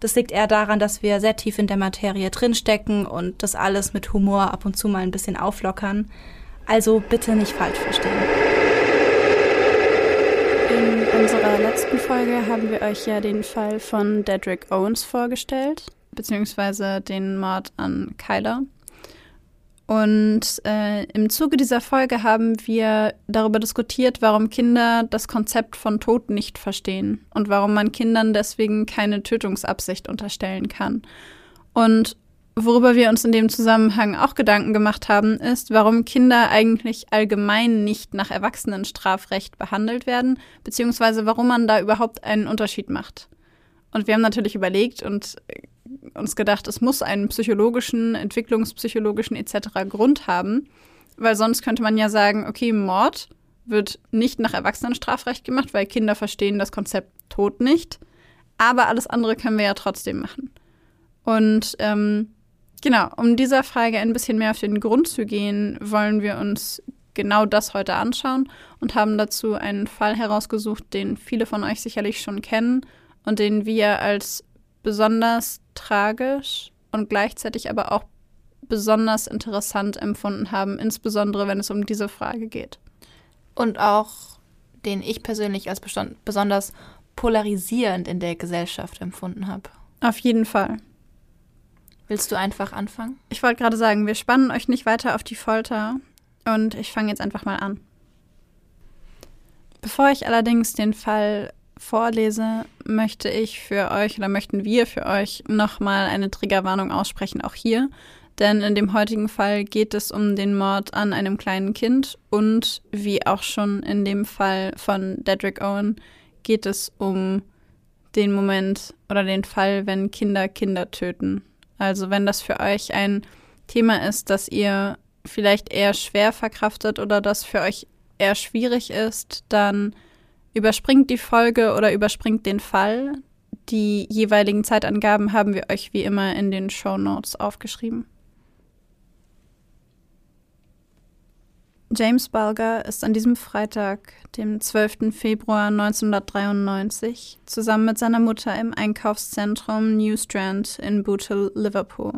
Das liegt eher daran, dass wir sehr tief in der Materie drinstecken und das alles mit Humor ab und zu mal ein bisschen auflockern. Also bitte nicht falsch verstehen. In unserer letzten Folge haben wir euch ja den Fall von Dedrick Owens vorgestellt, beziehungsweise den Mord an Kyler. Und äh, im Zuge dieser Folge haben wir darüber diskutiert, warum Kinder das Konzept von Tod nicht verstehen und warum man Kindern deswegen keine Tötungsabsicht unterstellen kann. Und worüber wir uns in dem Zusammenhang auch Gedanken gemacht haben, ist, warum Kinder eigentlich allgemein nicht nach Erwachsenenstrafrecht behandelt werden, beziehungsweise warum man da überhaupt einen Unterschied macht. Und wir haben natürlich überlegt und uns gedacht, es muss einen psychologischen, entwicklungspsychologischen etc. Grund haben, weil sonst könnte man ja sagen, okay, Mord wird nicht nach Erwachsenenstrafrecht gemacht, weil Kinder verstehen das Konzept Tod nicht, aber alles andere können wir ja trotzdem machen. Und ähm, genau, um dieser Frage ein bisschen mehr auf den Grund zu gehen, wollen wir uns genau das heute anschauen und haben dazu einen Fall herausgesucht, den viele von euch sicherlich schon kennen und den wir als besonders tragisch und gleichzeitig aber auch besonders interessant empfunden haben, insbesondere wenn es um diese Frage geht. Und auch den ich persönlich als besonders polarisierend in der Gesellschaft empfunden habe. Auf jeden Fall. Willst du einfach anfangen? Ich wollte gerade sagen, wir spannen euch nicht weiter auf die Folter und ich fange jetzt einfach mal an. Bevor ich allerdings den Fall vorlese, möchte ich für euch oder möchten wir für euch nochmal eine Triggerwarnung aussprechen, auch hier. Denn in dem heutigen Fall geht es um den Mord an einem kleinen Kind und wie auch schon in dem Fall von Dedrick Owen geht es um den Moment oder den Fall, wenn Kinder Kinder töten. Also wenn das für euch ein Thema ist, das ihr vielleicht eher schwer verkraftet oder das für euch eher schwierig ist, dann Überspringt die Folge oder überspringt den Fall. Die jeweiligen Zeitangaben haben wir euch wie immer in den Show Notes aufgeschrieben. James Bulger ist an diesem Freitag, dem 12. Februar 1993, zusammen mit seiner Mutter im Einkaufszentrum New Strand in Bootle, Liverpool.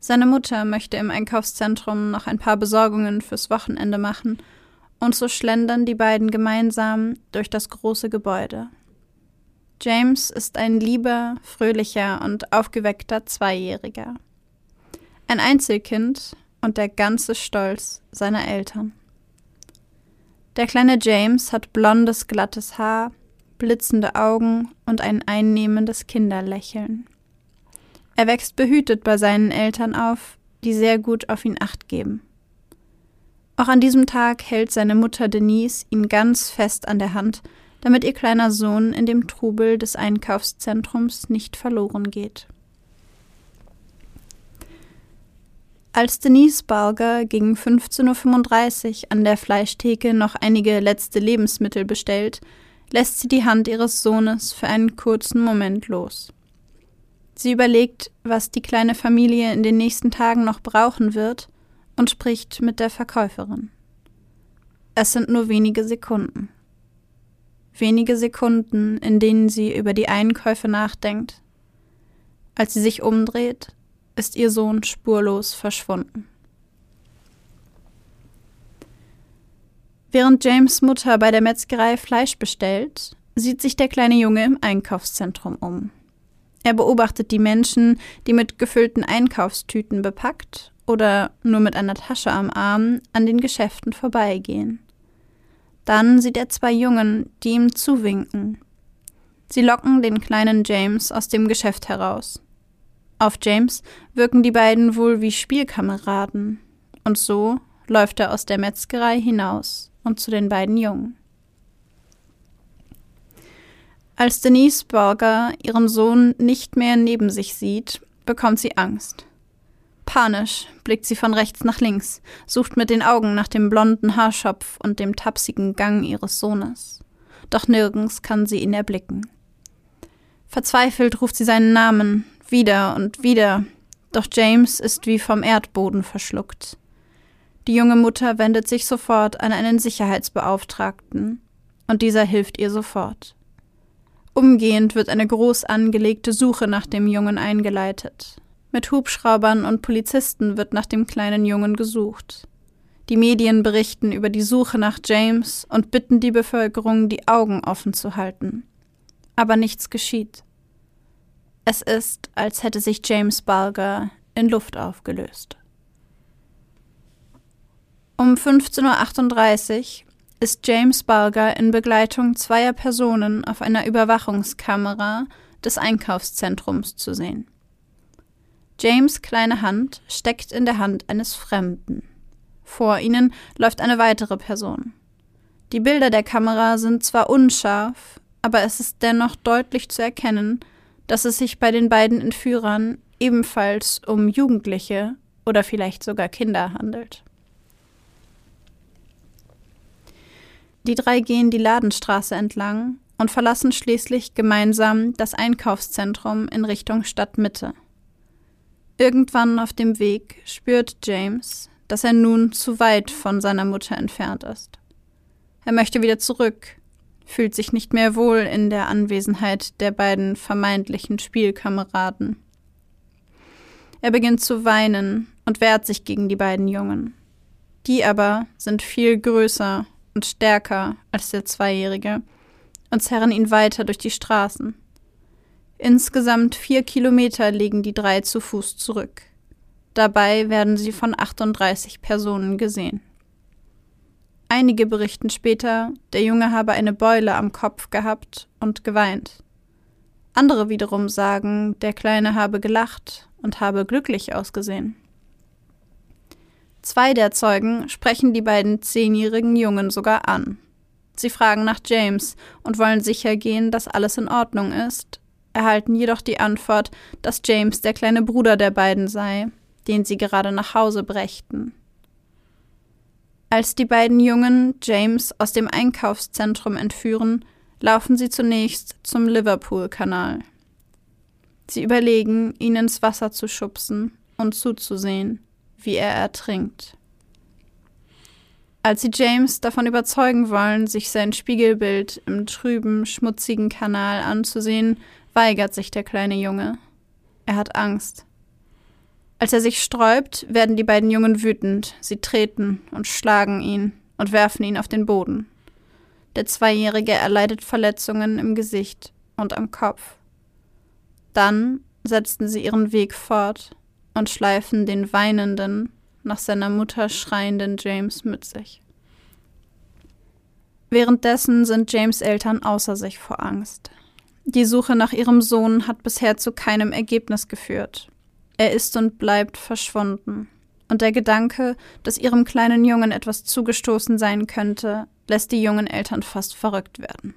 Seine Mutter möchte im Einkaufszentrum noch ein paar Besorgungen fürs Wochenende machen und so schlendern die beiden gemeinsam durch das große Gebäude. James ist ein lieber, fröhlicher und aufgeweckter Zweijähriger. Ein Einzelkind und der ganze Stolz seiner Eltern. Der kleine James hat blondes, glattes Haar, blitzende Augen und ein einnehmendes Kinderlächeln. Er wächst behütet bei seinen Eltern auf, die sehr gut auf ihn acht geben. Auch an diesem Tag hält seine Mutter Denise ihn ganz fest an der Hand, damit ihr kleiner Sohn in dem Trubel des Einkaufszentrums nicht verloren geht. Als Denise Balger gegen 15.35 Uhr an der Fleischtheke noch einige letzte Lebensmittel bestellt, lässt sie die Hand ihres Sohnes für einen kurzen Moment los. Sie überlegt, was die kleine Familie in den nächsten Tagen noch brauchen wird und spricht mit der Verkäuferin. Es sind nur wenige Sekunden. Wenige Sekunden, in denen sie über die Einkäufe nachdenkt. Als sie sich umdreht, ist ihr Sohn spurlos verschwunden. Während James Mutter bei der Metzgerei Fleisch bestellt, sieht sich der kleine Junge im Einkaufszentrum um. Er beobachtet die Menschen, die mit gefüllten Einkaufstüten bepackt oder nur mit einer Tasche am Arm an den Geschäften vorbeigehen. Dann sieht er zwei Jungen, die ihm zuwinken. Sie locken den kleinen James aus dem Geschäft heraus. Auf James wirken die beiden wohl wie Spielkameraden, und so läuft er aus der Metzgerei hinaus und zu den beiden Jungen. Als Denise Borger ihren Sohn nicht mehr neben sich sieht, bekommt sie Angst. Panisch blickt sie von rechts nach links, sucht mit den Augen nach dem blonden Haarschopf und dem tapsigen Gang ihres Sohnes. Doch nirgends kann sie ihn erblicken. Verzweifelt ruft sie seinen Namen, wieder und wieder, doch James ist wie vom Erdboden verschluckt. Die junge Mutter wendet sich sofort an einen Sicherheitsbeauftragten, und dieser hilft ihr sofort. Umgehend wird eine groß angelegte Suche nach dem Jungen eingeleitet. Mit Hubschraubern und Polizisten wird nach dem kleinen Jungen gesucht. Die Medien berichten über die Suche nach James und bitten die Bevölkerung, die Augen offen zu halten. Aber nichts geschieht. Es ist, als hätte sich James Bulger in Luft aufgelöst. Um 15.38 Uhr ist James Bulger in Begleitung zweier Personen auf einer Überwachungskamera des Einkaufszentrums zu sehen. James' kleine Hand steckt in der Hand eines Fremden. Vor ihnen läuft eine weitere Person. Die Bilder der Kamera sind zwar unscharf, aber es ist dennoch deutlich zu erkennen, dass es sich bei den beiden Entführern ebenfalls um Jugendliche oder vielleicht sogar Kinder handelt. Die drei gehen die Ladenstraße entlang und verlassen schließlich gemeinsam das Einkaufszentrum in Richtung Stadtmitte. Irgendwann auf dem Weg spürt James, dass er nun zu weit von seiner Mutter entfernt ist. Er möchte wieder zurück, fühlt sich nicht mehr wohl in der Anwesenheit der beiden vermeintlichen Spielkameraden. Er beginnt zu weinen und wehrt sich gegen die beiden Jungen. Die aber sind viel größer und stärker als der Zweijährige und zerren ihn weiter durch die Straßen. Insgesamt vier Kilometer legen die drei zu Fuß zurück. Dabei werden sie von 38 Personen gesehen. Einige berichten später, der Junge habe eine Beule am Kopf gehabt und geweint. Andere wiederum sagen, der Kleine habe gelacht und habe glücklich ausgesehen. Zwei der Zeugen sprechen die beiden zehnjährigen Jungen sogar an. Sie fragen nach James und wollen sicher gehen, dass alles in Ordnung ist, erhalten jedoch die Antwort, dass James der kleine Bruder der beiden sei, den sie gerade nach Hause brächten. Als die beiden Jungen James aus dem Einkaufszentrum entführen, laufen sie zunächst zum Liverpool-Kanal. Sie überlegen, ihn ins Wasser zu schubsen und zuzusehen wie er ertrinkt. Als sie James davon überzeugen wollen, sich sein Spiegelbild im trüben, schmutzigen Kanal anzusehen, weigert sich der kleine Junge. Er hat Angst. Als er sich sträubt, werden die beiden Jungen wütend. Sie treten und schlagen ihn und werfen ihn auf den Boden. Der Zweijährige erleidet Verletzungen im Gesicht und am Kopf. Dann setzten sie ihren Weg fort und schleifen den weinenden, nach seiner Mutter schreienden James mit sich. Währenddessen sind James Eltern außer sich vor Angst. Die Suche nach ihrem Sohn hat bisher zu keinem Ergebnis geführt. Er ist und bleibt verschwunden. Und der Gedanke, dass ihrem kleinen Jungen etwas zugestoßen sein könnte, lässt die jungen Eltern fast verrückt werden.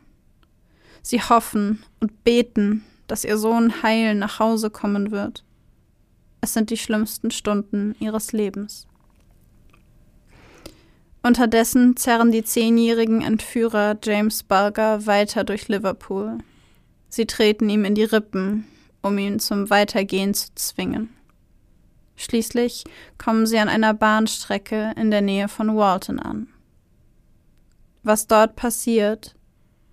Sie hoffen und beten, dass ihr Sohn heil nach Hause kommen wird. Es sind die schlimmsten Stunden ihres Lebens. Unterdessen zerren die zehnjährigen Entführer James Bulger weiter durch Liverpool. Sie treten ihm in die Rippen, um ihn zum Weitergehen zu zwingen. Schließlich kommen sie an einer Bahnstrecke in der Nähe von Walton an. Was dort passiert,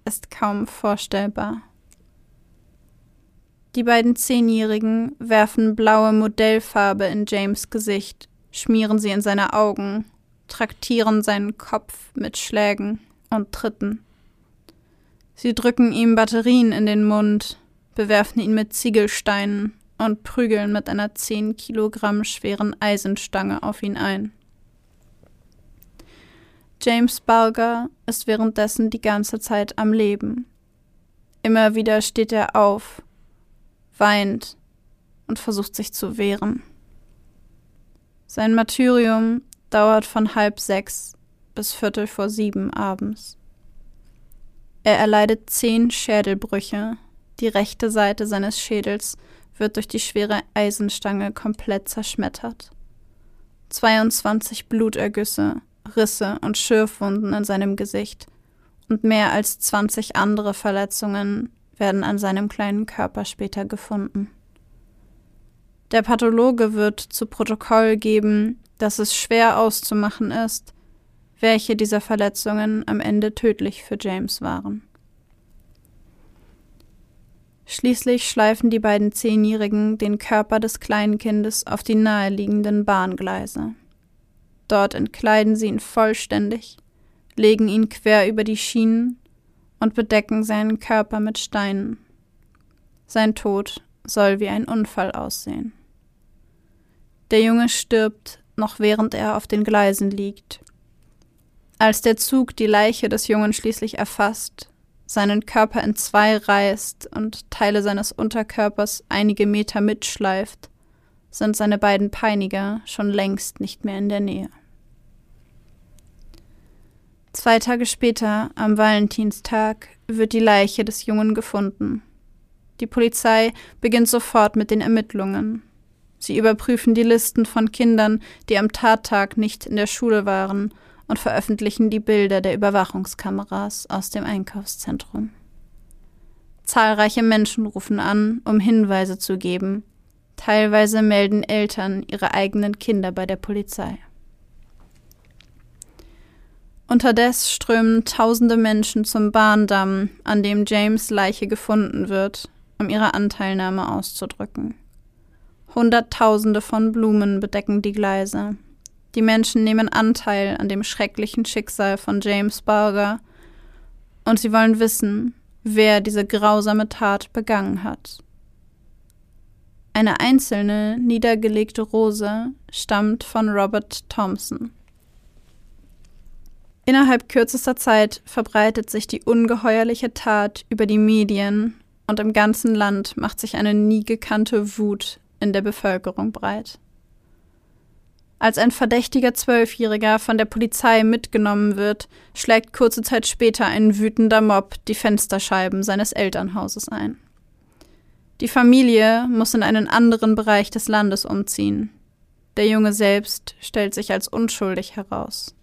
ist kaum vorstellbar. Die beiden Zehnjährigen werfen blaue Modellfarbe in James Gesicht, schmieren sie in seine Augen, traktieren seinen Kopf mit Schlägen und Tritten. Sie drücken ihm Batterien in den Mund, bewerfen ihn mit Ziegelsteinen und prügeln mit einer 10 Kilogramm schweren Eisenstange auf ihn ein. James Bulger ist währenddessen die ganze Zeit am Leben. Immer wieder steht er auf, weint und versucht sich zu wehren. Sein Martyrium dauert von halb sechs bis Viertel vor sieben abends. Er erleidet zehn Schädelbrüche, die rechte Seite seines Schädels wird durch die schwere Eisenstange komplett zerschmettert. 22 Blutergüsse Risse und Schürfwunden in seinem Gesicht und mehr als 20 andere Verletzungen werden an seinem kleinen Körper später gefunden. Der Pathologe wird zu Protokoll geben, dass es schwer auszumachen ist, welche dieser Verletzungen am Ende tödlich für James waren. Schließlich schleifen die beiden Zehnjährigen den Körper des kleinen Kindes auf die naheliegenden Bahngleise. Dort entkleiden sie ihn vollständig, legen ihn quer über die Schienen und bedecken seinen Körper mit Steinen. Sein Tod soll wie ein Unfall aussehen. Der Junge stirbt, noch während er auf den Gleisen liegt. Als der Zug die Leiche des Jungen schließlich erfasst, seinen Körper in zwei reißt und Teile seines Unterkörpers einige Meter mitschleift, sind seine beiden Peiniger schon längst nicht mehr in der Nähe. Zwei Tage später, am Valentinstag, wird die Leiche des Jungen gefunden. Die Polizei beginnt sofort mit den Ermittlungen. Sie überprüfen die Listen von Kindern, die am Tattag nicht in der Schule waren, und veröffentlichen die Bilder der Überwachungskameras aus dem Einkaufszentrum. Zahlreiche Menschen rufen an, um Hinweise zu geben. Teilweise melden Eltern ihre eigenen Kinder bei der Polizei. Unterdessen strömen tausende Menschen zum Bahndamm, an dem James Leiche gefunden wird, um ihre Anteilnahme auszudrücken. Hunderttausende von Blumen bedecken die Gleise. Die Menschen nehmen Anteil an dem schrecklichen Schicksal von James Barger und sie wollen wissen, wer diese grausame Tat begangen hat. Eine einzelne, niedergelegte Rose stammt von Robert Thompson. Innerhalb kürzester Zeit verbreitet sich die ungeheuerliche Tat über die Medien und im ganzen Land macht sich eine nie gekannte Wut in der Bevölkerung breit. Als ein verdächtiger Zwölfjähriger von der Polizei mitgenommen wird, schlägt kurze Zeit später ein wütender Mob die Fensterscheiben seines Elternhauses ein. Die Familie muss in einen anderen Bereich des Landes umziehen. Der Junge selbst stellt sich als unschuldig heraus.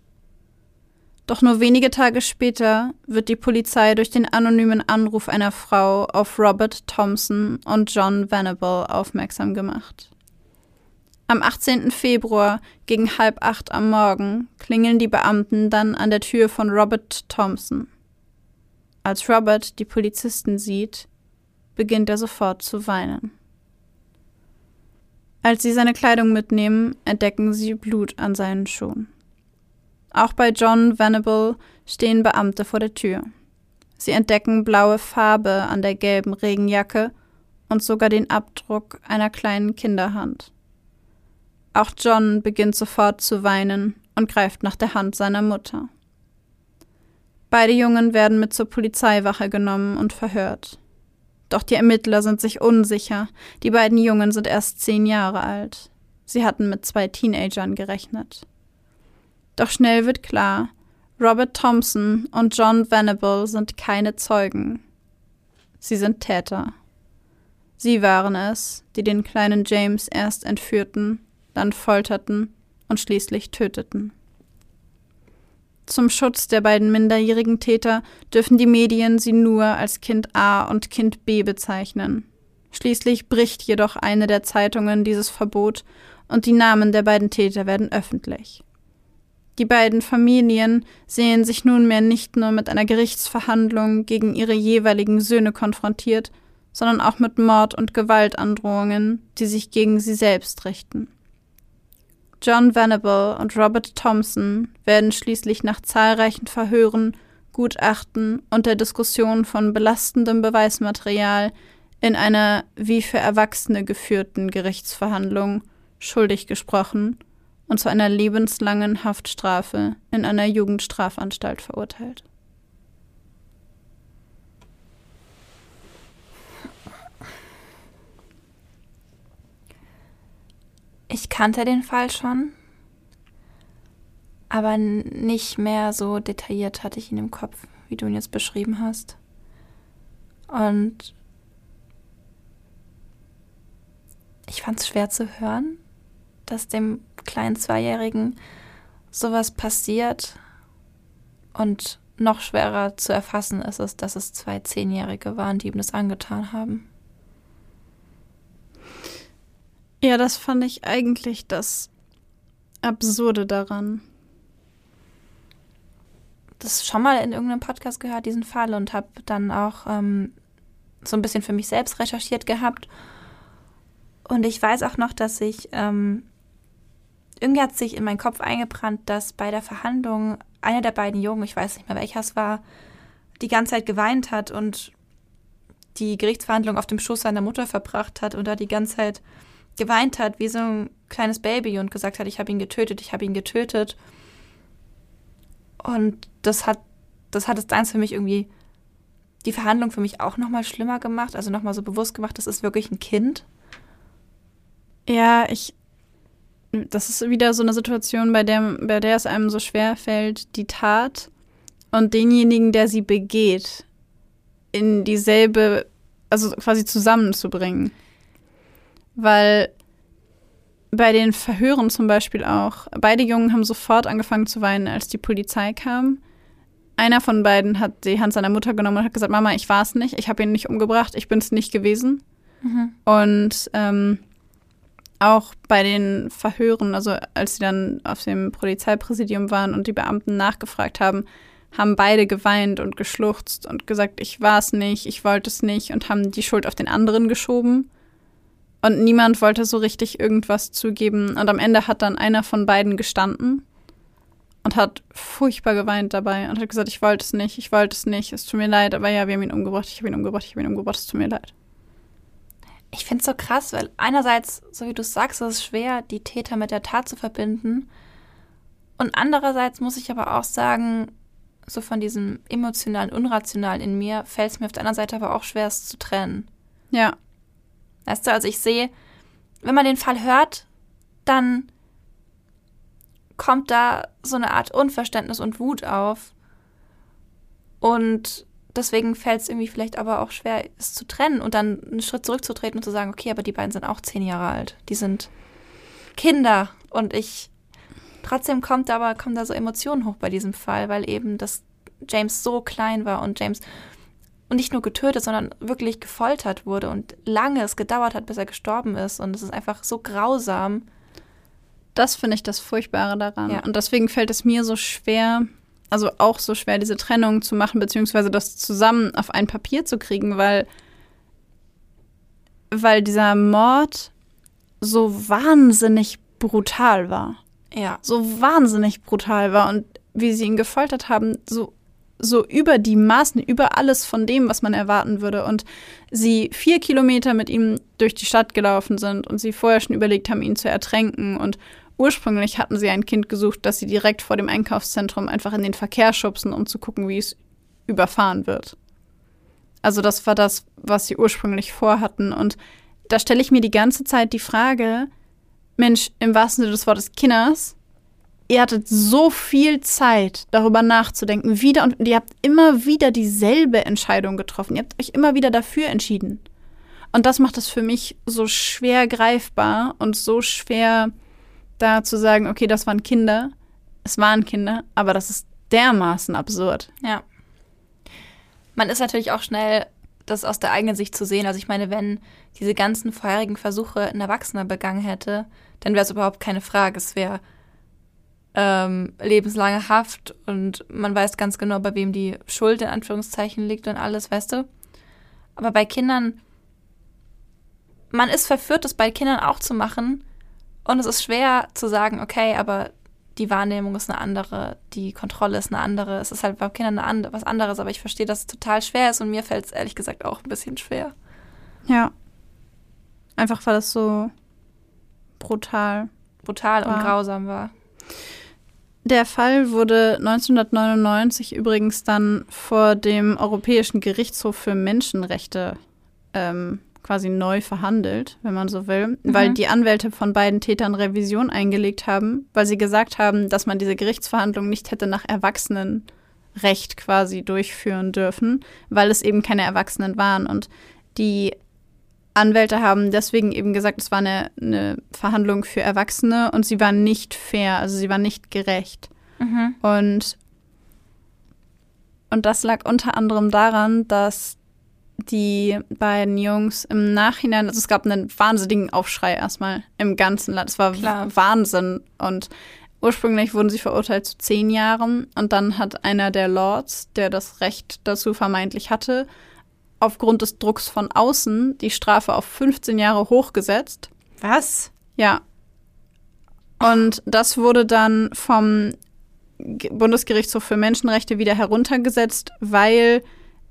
Doch nur wenige Tage später wird die Polizei durch den anonymen Anruf einer Frau auf Robert Thompson und John Venable aufmerksam gemacht. Am 18. Februar gegen halb acht am Morgen klingeln die Beamten dann an der Tür von Robert Thompson. Als Robert die Polizisten sieht, beginnt er sofort zu weinen. Als sie seine Kleidung mitnehmen, entdecken sie Blut an seinen Schuhen. Auch bei John Venable stehen Beamte vor der Tür. Sie entdecken blaue Farbe an der gelben Regenjacke und sogar den Abdruck einer kleinen Kinderhand. Auch John beginnt sofort zu weinen und greift nach der Hand seiner Mutter. Beide Jungen werden mit zur Polizeiwache genommen und verhört. Doch die Ermittler sind sich unsicher. Die beiden Jungen sind erst zehn Jahre alt. Sie hatten mit zwei Teenagern gerechnet. Doch schnell wird klar, Robert Thompson und John Venable sind keine Zeugen. Sie sind Täter. Sie waren es, die den kleinen James erst entführten, dann folterten und schließlich töteten. Zum Schutz der beiden minderjährigen Täter dürfen die Medien sie nur als Kind A und Kind B bezeichnen. Schließlich bricht jedoch eine der Zeitungen dieses Verbot und die Namen der beiden Täter werden öffentlich. Die beiden Familien sehen sich nunmehr nicht nur mit einer Gerichtsverhandlung gegen ihre jeweiligen Söhne konfrontiert, sondern auch mit Mord- und Gewaltandrohungen, die sich gegen sie selbst richten. John Venable und Robert Thompson werden schließlich nach zahlreichen Verhören, Gutachten und der Diskussion von belastendem Beweismaterial in einer wie für Erwachsene geführten Gerichtsverhandlung schuldig gesprochen und zu einer lebenslangen Haftstrafe in einer Jugendstrafanstalt verurteilt. Ich kannte den Fall schon, aber nicht mehr so detailliert hatte ich ihn im Kopf, wie du ihn jetzt beschrieben hast. Und ich fand es schwer zu hören, dass dem kleinen Zweijährigen sowas passiert. Und noch schwerer zu erfassen ist es, dass es zwei Zehnjährige waren, die ihm das angetan haben. Ja, das fand ich eigentlich das Absurde daran. Das schon mal in irgendeinem Podcast gehört, diesen Fall, und habe dann auch ähm, so ein bisschen für mich selbst recherchiert gehabt. Und ich weiß auch noch, dass ich ähm, irgendwie hat sich in meinen Kopf eingebrannt, dass bei der Verhandlung einer der beiden Jungen, ich weiß nicht mehr welcher es war, die ganze Zeit geweint hat und die Gerichtsverhandlung auf dem Schoß seiner Mutter verbracht hat und da die ganze Zeit geweint hat wie so ein kleines Baby und gesagt hat, ich habe ihn getötet, ich habe ihn getötet. Und das hat, das hat es dann für mich irgendwie die Verhandlung für mich auch nochmal schlimmer gemacht, also nochmal so bewusst gemacht, das ist wirklich ein Kind. Ja, ich das ist wieder so eine Situation, bei der, bei der es einem so schwer fällt, die Tat und denjenigen, der sie begeht, in dieselbe, also quasi zusammenzubringen. Weil bei den Verhören zum Beispiel auch, beide Jungen haben sofort angefangen zu weinen, als die Polizei kam. Einer von beiden hat die Hand seiner Mutter genommen und hat gesagt, Mama, ich war es nicht, ich habe ihn nicht umgebracht, ich bin es nicht gewesen. Mhm. Und ähm, auch bei den Verhören, also als sie dann auf dem Polizeipräsidium waren und die Beamten nachgefragt haben, haben beide geweint und geschluchzt und gesagt, ich war es nicht, ich wollte es nicht und haben die Schuld auf den anderen geschoben. Und niemand wollte so richtig irgendwas zugeben. Und am Ende hat dann einer von beiden gestanden und hat furchtbar geweint dabei und hat gesagt, ich wollte es nicht, ich wollte es nicht, es tut mir leid, aber ja, wir haben ihn umgebracht, ich habe ihn umgebracht, ich habe ihn umgebracht, es tut mir leid ich finde es so krass, weil einerseits, so wie du sagst, ist es schwer, die Täter mit der Tat zu verbinden. Und andererseits muss ich aber auch sagen, so von diesem emotionalen, unrationalen in mir fällt es mir auf der anderen Seite aber auch schwer, es zu trennen. Ja. Weißt du, also ich sehe, wenn man den Fall hört, dann kommt da so eine Art Unverständnis und Wut auf. Und deswegen fällt es irgendwie vielleicht aber auch schwer, es zu trennen und dann einen Schritt zurückzutreten und zu sagen, okay, aber die beiden sind auch zehn Jahre alt. Die sind Kinder und ich trotzdem kommt aber kommen da so Emotionen hoch bei diesem Fall, weil eben das James so klein war und James und nicht nur getötet, sondern wirklich gefoltert wurde und lange es gedauert hat, bis er gestorben ist und es ist einfach so grausam. Das finde ich das Furchtbare daran. Ja. Und deswegen fällt es mir so schwer, also auch so schwer, diese Trennung zu machen, beziehungsweise das zusammen auf ein Papier zu kriegen, weil, weil dieser Mord so wahnsinnig brutal war. Ja. So wahnsinnig brutal war und wie sie ihn gefoltert haben, so, so über die Maßen, über alles von dem, was man erwarten würde. Und sie vier Kilometer mit ihm durch die Stadt gelaufen sind und sie vorher schon überlegt haben, ihn zu ertränken und Ursprünglich hatten sie ein Kind gesucht, das sie direkt vor dem Einkaufszentrum einfach in den Verkehr schubsen, um zu gucken, wie es überfahren wird. Also das war das, was sie ursprünglich vorhatten. Und da stelle ich mir die ganze Zeit die Frage, Mensch, im wahrsten Sinne des Wortes Kinders, ihr hattet so viel Zeit, darüber nachzudenken, wieder und ihr habt immer wieder dieselbe Entscheidung getroffen. Ihr habt euch immer wieder dafür entschieden. Und das macht es für mich so schwer greifbar und so schwer da zu sagen, okay, das waren Kinder, es waren Kinder, aber das ist dermaßen absurd. Ja. Man ist natürlich auch schnell, das aus der eigenen Sicht zu sehen. Also ich meine, wenn diese ganzen vorherigen Versuche ein Erwachsener begangen hätte, dann wäre es überhaupt keine Frage. Es wäre ähm, lebenslange Haft und man weiß ganz genau, bei wem die Schuld in Anführungszeichen liegt und alles, weißt du? Aber bei Kindern, man ist verführt, das bei Kindern auch zu machen, und es ist schwer zu sagen, okay, aber die Wahrnehmung ist eine andere, die Kontrolle ist eine andere. Es ist halt bei Kindern eine was anderes, aber ich verstehe, dass es total schwer ist und mir fällt es ehrlich gesagt auch ein bisschen schwer. Ja. Einfach weil es so brutal. Brutal und War. grausam war. Der Fall wurde 1999 übrigens dann vor dem Europäischen Gerichtshof für Menschenrechte ähm, quasi neu verhandelt, wenn man so will, Mhm. weil die Anwälte von beiden Tätern Revision eingelegt haben, weil sie gesagt haben, dass man diese Gerichtsverhandlung nicht hätte nach Erwachsenenrecht quasi durchführen dürfen, weil es eben keine Erwachsenen waren. Und die Anwälte haben deswegen eben gesagt, es war eine, eine Verhandlung für Erwachsene und sie war nicht fair, also sie war nicht gerecht. Mhm. Und, und das lag unter anderem daran, dass die beiden Jungs im Nachhinein, also es gab einen wahnsinnigen Aufschrei erstmal im ganzen Land. Es war Klar. Wahnsinn. Und ursprünglich wurden sie verurteilt zu zehn Jahren. Und dann hat einer der Lords, der das Recht dazu vermeintlich hatte, aufgrund des Drucks von außen die Strafe auf 15 Jahre hochgesetzt. Was? Ja. Und das wurde dann vom Bundesgerichtshof für Menschenrechte wieder heruntergesetzt, weil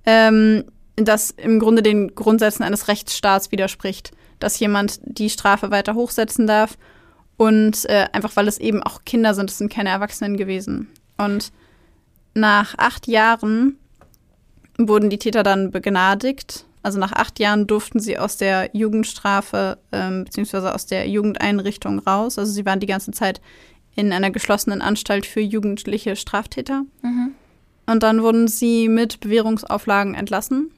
ähm, das im Grunde den Grundsätzen eines Rechtsstaats widerspricht, dass jemand die Strafe weiter hochsetzen darf und äh, einfach weil es eben auch Kinder sind, es sind keine Erwachsenen gewesen. Und nach acht Jahren wurden die Täter dann begnadigt. Also nach acht Jahren durften sie aus der Jugendstrafe ähm, beziehungsweise aus der Jugendeinrichtung raus. Also sie waren die ganze Zeit in einer geschlossenen Anstalt für jugendliche Straftäter. Mhm. Und dann wurden sie mit Bewährungsauflagen entlassen.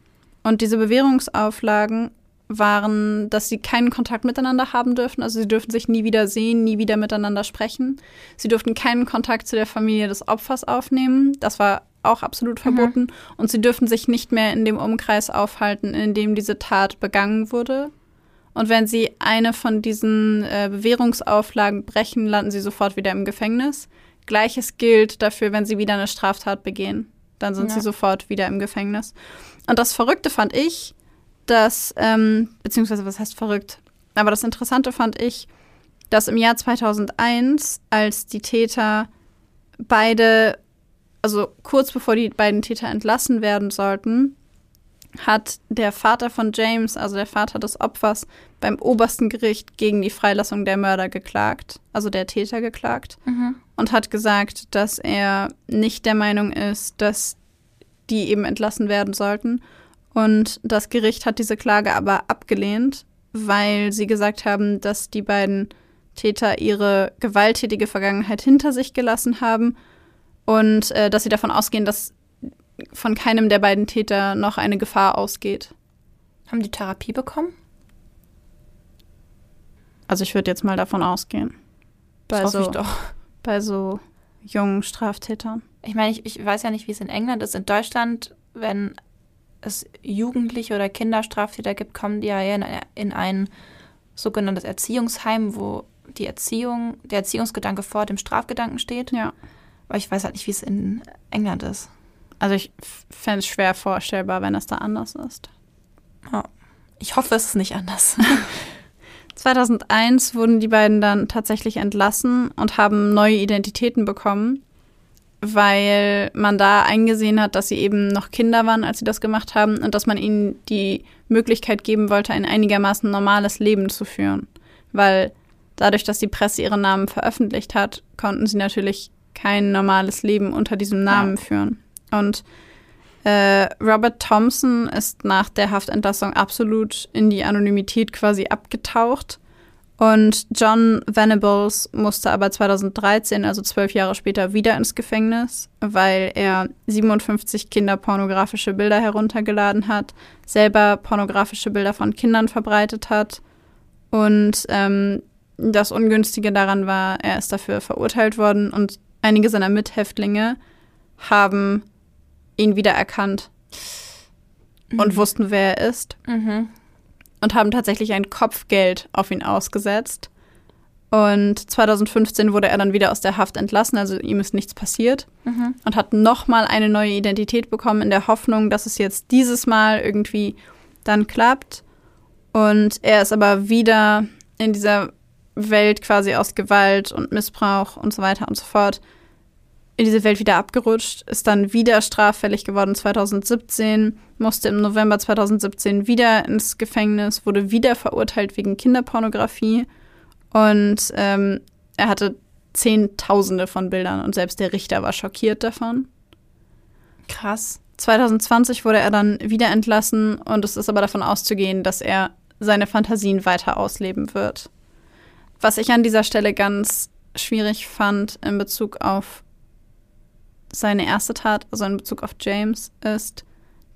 Und diese Bewährungsauflagen waren, dass sie keinen Kontakt miteinander haben dürfen. Also sie dürfen sich nie wieder sehen, nie wieder miteinander sprechen. Sie durften keinen Kontakt zu der Familie des Opfers aufnehmen. Das war auch absolut verboten. Und sie dürfen sich nicht mehr in dem Umkreis aufhalten, in dem diese Tat begangen wurde. Und wenn sie eine von diesen äh, Bewährungsauflagen brechen, landen sie sofort wieder im Gefängnis. Gleiches gilt dafür, wenn sie wieder eine Straftat begehen. Dann sind Ja. sie sofort wieder im Gefängnis. Und das Verrückte fand ich, dass, ähm, beziehungsweise was heißt verrückt? Aber das Interessante fand ich, dass im Jahr 2001, als die Täter beide, also kurz bevor die beiden Täter entlassen werden sollten, hat der Vater von James, also der Vater des Opfers, beim obersten Gericht gegen die Freilassung der Mörder geklagt, also der Täter geklagt Mhm. und hat gesagt, dass er nicht der Meinung ist, dass die eben entlassen werden sollten. Und das Gericht hat diese Klage aber abgelehnt, weil sie gesagt haben, dass die beiden Täter ihre gewalttätige Vergangenheit hinter sich gelassen haben und äh, dass sie davon ausgehen, dass von keinem der beiden Täter noch eine Gefahr ausgeht. Haben die Therapie bekommen? Also ich würde jetzt mal davon ausgehen. Bei Das so, ich doch. bei so jungen Straftätern. Ich meine, ich, ich weiß ja nicht, wie es in England ist. In Deutschland, wenn es Jugendliche oder Kinderstraftäter gibt, kommen die ja in, in ein sogenanntes Erziehungsheim, wo die Erziehung, der Erziehungsgedanke vor dem Strafgedanken steht. Ja. Aber ich weiß halt nicht, wie es in England ist. Also ich fände es schwer vorstellbar, wenn es da anders ist. Ich hoffe, es ist nicht anders. 2001 wurden die beiden dann tatsächlich entlassen und haben neue Identitäten bekommen, weil man da eingesehen hat, dass sie eben noch Kinder waren, als sie das gemacht haben und dass man ihnen die Möglichkeit geben wollte, ein einigermaßen normales Leben zu führen. Weil dadurch, dass die Presse ihre Namen veröffentlicht hat, konnten sie natürlich kein normales Leben unter diesem Namen führen. Und äh, Robert Thompson ist nach der Haftentlassung absolut in die Anonymität quasi abgetaucht. Und John Venables musste aber 2013, also zwölf Jahre später, wieder ins Gefängnis, weil er 57 kinderpornografische Bilder heruntergeladen hat, selber pornografische Bilder von Kindern verbreitet hat. Und ähm, das Ungünstige daran war, er ist dafür verurteilt worden und einige seiner Mithäftlinge haben ihn wieder erkannt und wussten, wer er ist Mhm. und haben tatsächlich ein Kopfgeld auf ihn ausgesetzt. Und 2015 wurde er dann wieder aus der Haft entlassen, also ihm ist nichts passiert Mhm. und hat nochmal eine neue Identität bekommen in der Hoffnung, dass es jetzt dieses Mal irgendwie dann klappt. Und er ist aber wieder in dieser Welt quasi aus Gewalt und Missbrauch und so weiter und so fort in diese Welt wieder abgerutscht, ist dann wieder straffällig geworden 2017, musste im November 2017 wieder ins Gefängnis, wurde wieder verurteilt wegen Kinderpornografie und ähm, er hatte Zehntausende von Bildern und selbst der Richter war schockiert davon. Krass. 2020 wurde er dann wieder entlassen und es ist aber davon auszugehen, dass er seine Fantasien weiter ausleben wird. Was ich an dieser Stelle ganz schwierig fand in Bezug auf seine erste Tat, also in Bezug auf James, ist,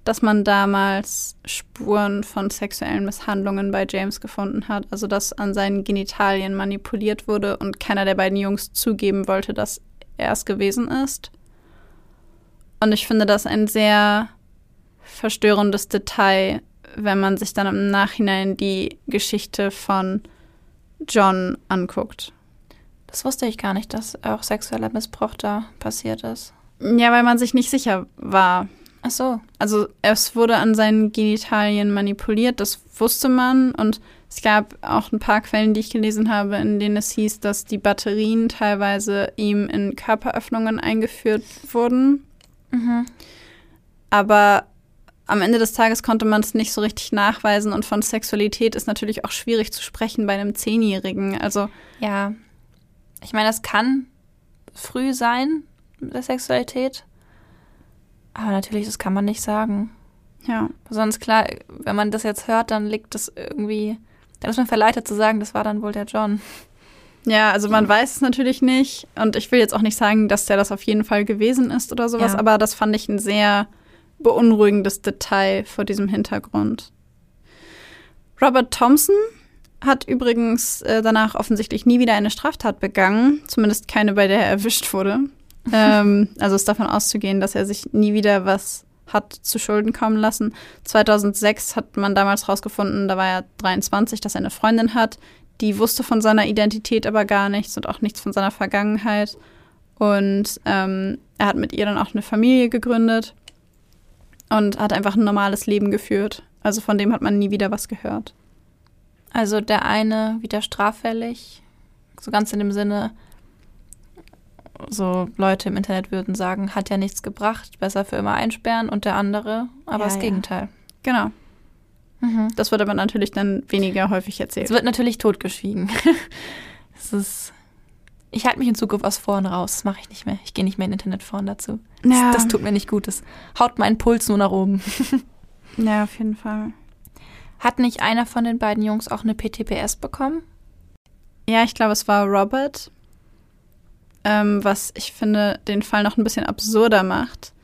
dass man damals Spuren von sexuellen Misshandlungen bei James gefunden hat. Also dass an seinen Genitalien manipuliert wurde und keiner der beiden Jungs zugeben wollte, dass er es gewesen ist. Und ich finde das ein sehr verstörendes Detail, wenn man sich dann im Nachhinein die Geschichte von John anguckt. Das wusste ich gar nicht, dass auch sexueller Missbrauch da passiert ist. Ja, weil man sich nicht sicher war. Ach so. Also es wurde an seinen Genitalien manipuliert, das wusste man. Und es gab auch ein paar Quellen, die ich gelesen habe, in denen es hieß, dass die Batterien teilweise ihm in Körperöffnungen eingeführt wurden. Mhm. Aber am Ende des Tages konnte man es nicht so richtig nachweisen und von Sexualität ist natürlich auch schwierig zu sprechen bei einem Zehnjährigen. Also ja, ich meine, das kann früh sein mit der Sexualität, aber natürlich, das kann man nicht sagen. Ja. Sonst klar, wenn man das jetzt hört, dann liegt das irgendwie, dann ist man verleitet zu sagen, das war dann wohl der John. Ja, also man weiß es natürlich nicht. Und ich will jetzt auch nicht sagen, dass der das auf jeden Fall gewesen ist oder sowas, Ja. aber das fand ich ein sehr beunruhigendes Detail vor diesem Hintergrund. Robert Thompson hat übrigens äh, danach offensichtlich nie wieder eine Straftat begangen, zumindest keine, bei der er erwischt wurde. ähm, also ist davon auszugehen, dass er sich nie wieder was hat zu Schulden kommen lassen. 2006 hat man damals rausgefunden, da war er 23, dass er eine Freundin hat. Die wusste von seiner Identität aber gar nichts und auch nichts von seiner Vergangenheit. Und ähm, er hat mit ihr dann auch eine Familie gegründet und hat einfach ein normales Leben geführt. Also von dem hat man nie wieder was gehört. Also der eine wieder straffällig, so ganz in dem Sinne, so Leute im Internet würden sagen, hat ja nichts gebracht, besser für immer einsperren und der andere, aber Ja, das ja. Gegenteil. Genau. Mhm. Das wird aber natürlich dann weniger häufig erzählt. Es wird natürlich totgeschwiegen. Es ist. Ich halte mich in Zukunft aus Foren raus. Das mache ich nicht mehr. Ich gehe nicht mehr in Internetforen dazu. Das, Ja. das tut mir nicht gut. Das haut meinen Puls nur nach oben. Ja, auf jeden Fall. Hat nicht einer von den beiden Jungs auch eine PTPS bekommen? Ja, ich glaube, es war Robert, ähm, was ich finde, den Fall noch ein bisschen absurder macht,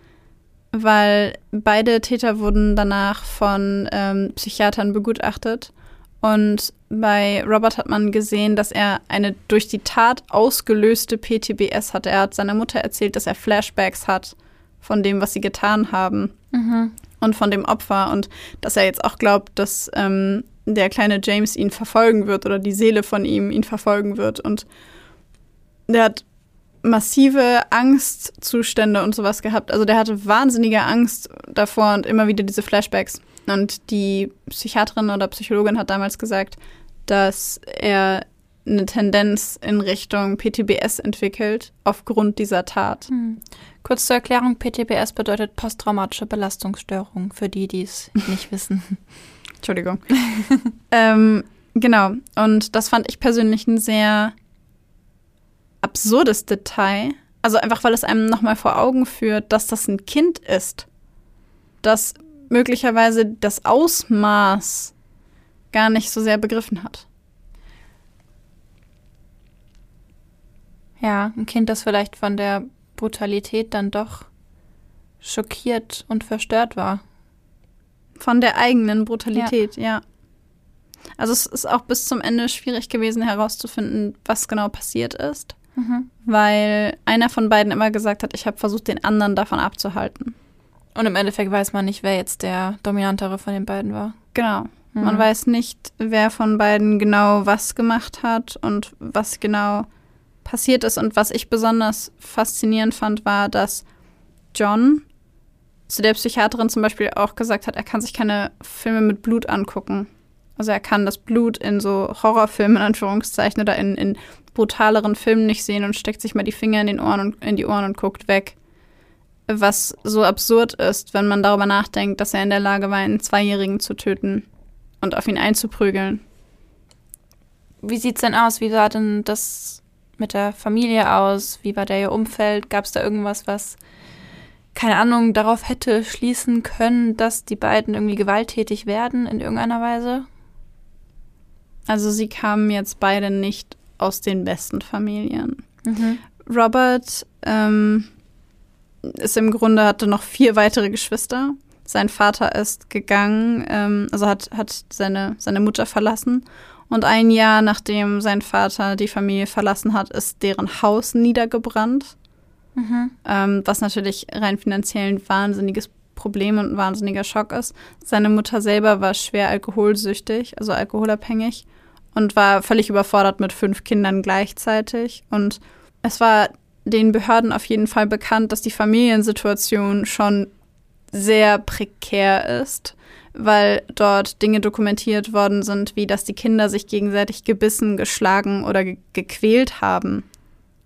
weil beide Täter wurden danach von ähm, Psychiatern begutachtet. Und bei Robert hat man gesehen, dass er eine durch die Tat ausgelöste PTBS hatte. Er hat seiner Mutter erzählt, dass er Flashbacks hat von dem, was sie getan haben Mhm. und von dem Opfer und dass er jetzt auch glaubt, dass ähm, der kleine James ihn verfolgen wird oder die Seele von ihm ihn verfolgen wird. Und der hat massive Angstzustände und sowas gehabt. Also der hatte wahnsinnige Angst davor und immer wieder diese Flashbacks. Und die Psychiaterin oder Psychologin hat damals gesagt, dass er eine Tendenz in Richtung PTBS entwickelt aufgrund dieser Tat. Hm. Kurz zur Erklärung, PTBS bedeutet posttraumatische Belastungsstörung, für die, die es nicht wissen. Entschuldigung. ähm, genau. Und das fand ich persönlich ein sehr absurdes Detail. Also einfach, weil es einem nochmal vor Augen führt, dass das ein Kind ist. Das möglicherweise das Ausmaß gar nicht so sehr begriffen hat. Ja, ein Kind, das vielleicht von der Brutalität dann doch schockiert und verstört war. Von der eigenen Brutalität, ja. Also es ist auch bis zum Ende schwierig gewesen herauszufinden, was genau passiert ist, Mhm. weil einer von beiden immer gesagt hat, ich habe versucht, den anderen davon abzuhalten. Und im Endeffekt weiß man nicht, wer jetzt der dominantere von den beiden war. Genau. Mhm. Man weiß nicht, wer von beiden genau was gemacht hat und was genau passiert ist. Und was ich besonders faszinierend fand, war, dass John zu der Psychiaterin zum Beispiel auch gesagt hat, er kann sich keine Filme mit Blut angucken. Also er kann das Blut in so Horrorfilmen in Anführungszeichen oder in, in brutaleren Filmen nicht sehen und steckt sich mal die Finger in den Ohren und in die Ohren und guckt weg. Was so absurd ist, wenn man darüber nachdenkt, dass er in der Lage war, einen Zweijährigen zu töten und auf ihn einzuprügeln. Wie sieht's denn aus? Wie sah denn das mit der Familie aus? Wie war der ihr Umfeld? Gab es da irgendwas, was keine Ahnung, darauf hätte schließen können, dass die beiden irgendwie gewalttätig werden in irgendeiner Weise? Also sie kamen jetzt beide nicht aus den besten Familien. Mhm. Robert ähm, ist im Grunde, hatte noch vier weitere Geschwister. Sein Vater ist gegangen, ähm, also hat, hat seine, seine Mutter verlassen. Und ein Jahr nachdem sein Vater die Familie verlassen hat, ist deren Haus niedergebrannt. Mhm. Ähm, was natürlich rein finanziell ein wahnsinniges Problem und ein wahnsinniger Schock ist. Seine Mutter selber war schwer alkoholsüchtig, also alkoholabhängig und war völlig überfordert mit fünf Kindern gleichzeitig. Und es war den Behörden auf jeden Fall bekannt, dass die Familiensituation schon sehr prekär ist, weil dort Dinge dokumentiert worden sind, wie dass die Kinder sich gegenseitig gebissen, geschlagen oder ge gequält haben.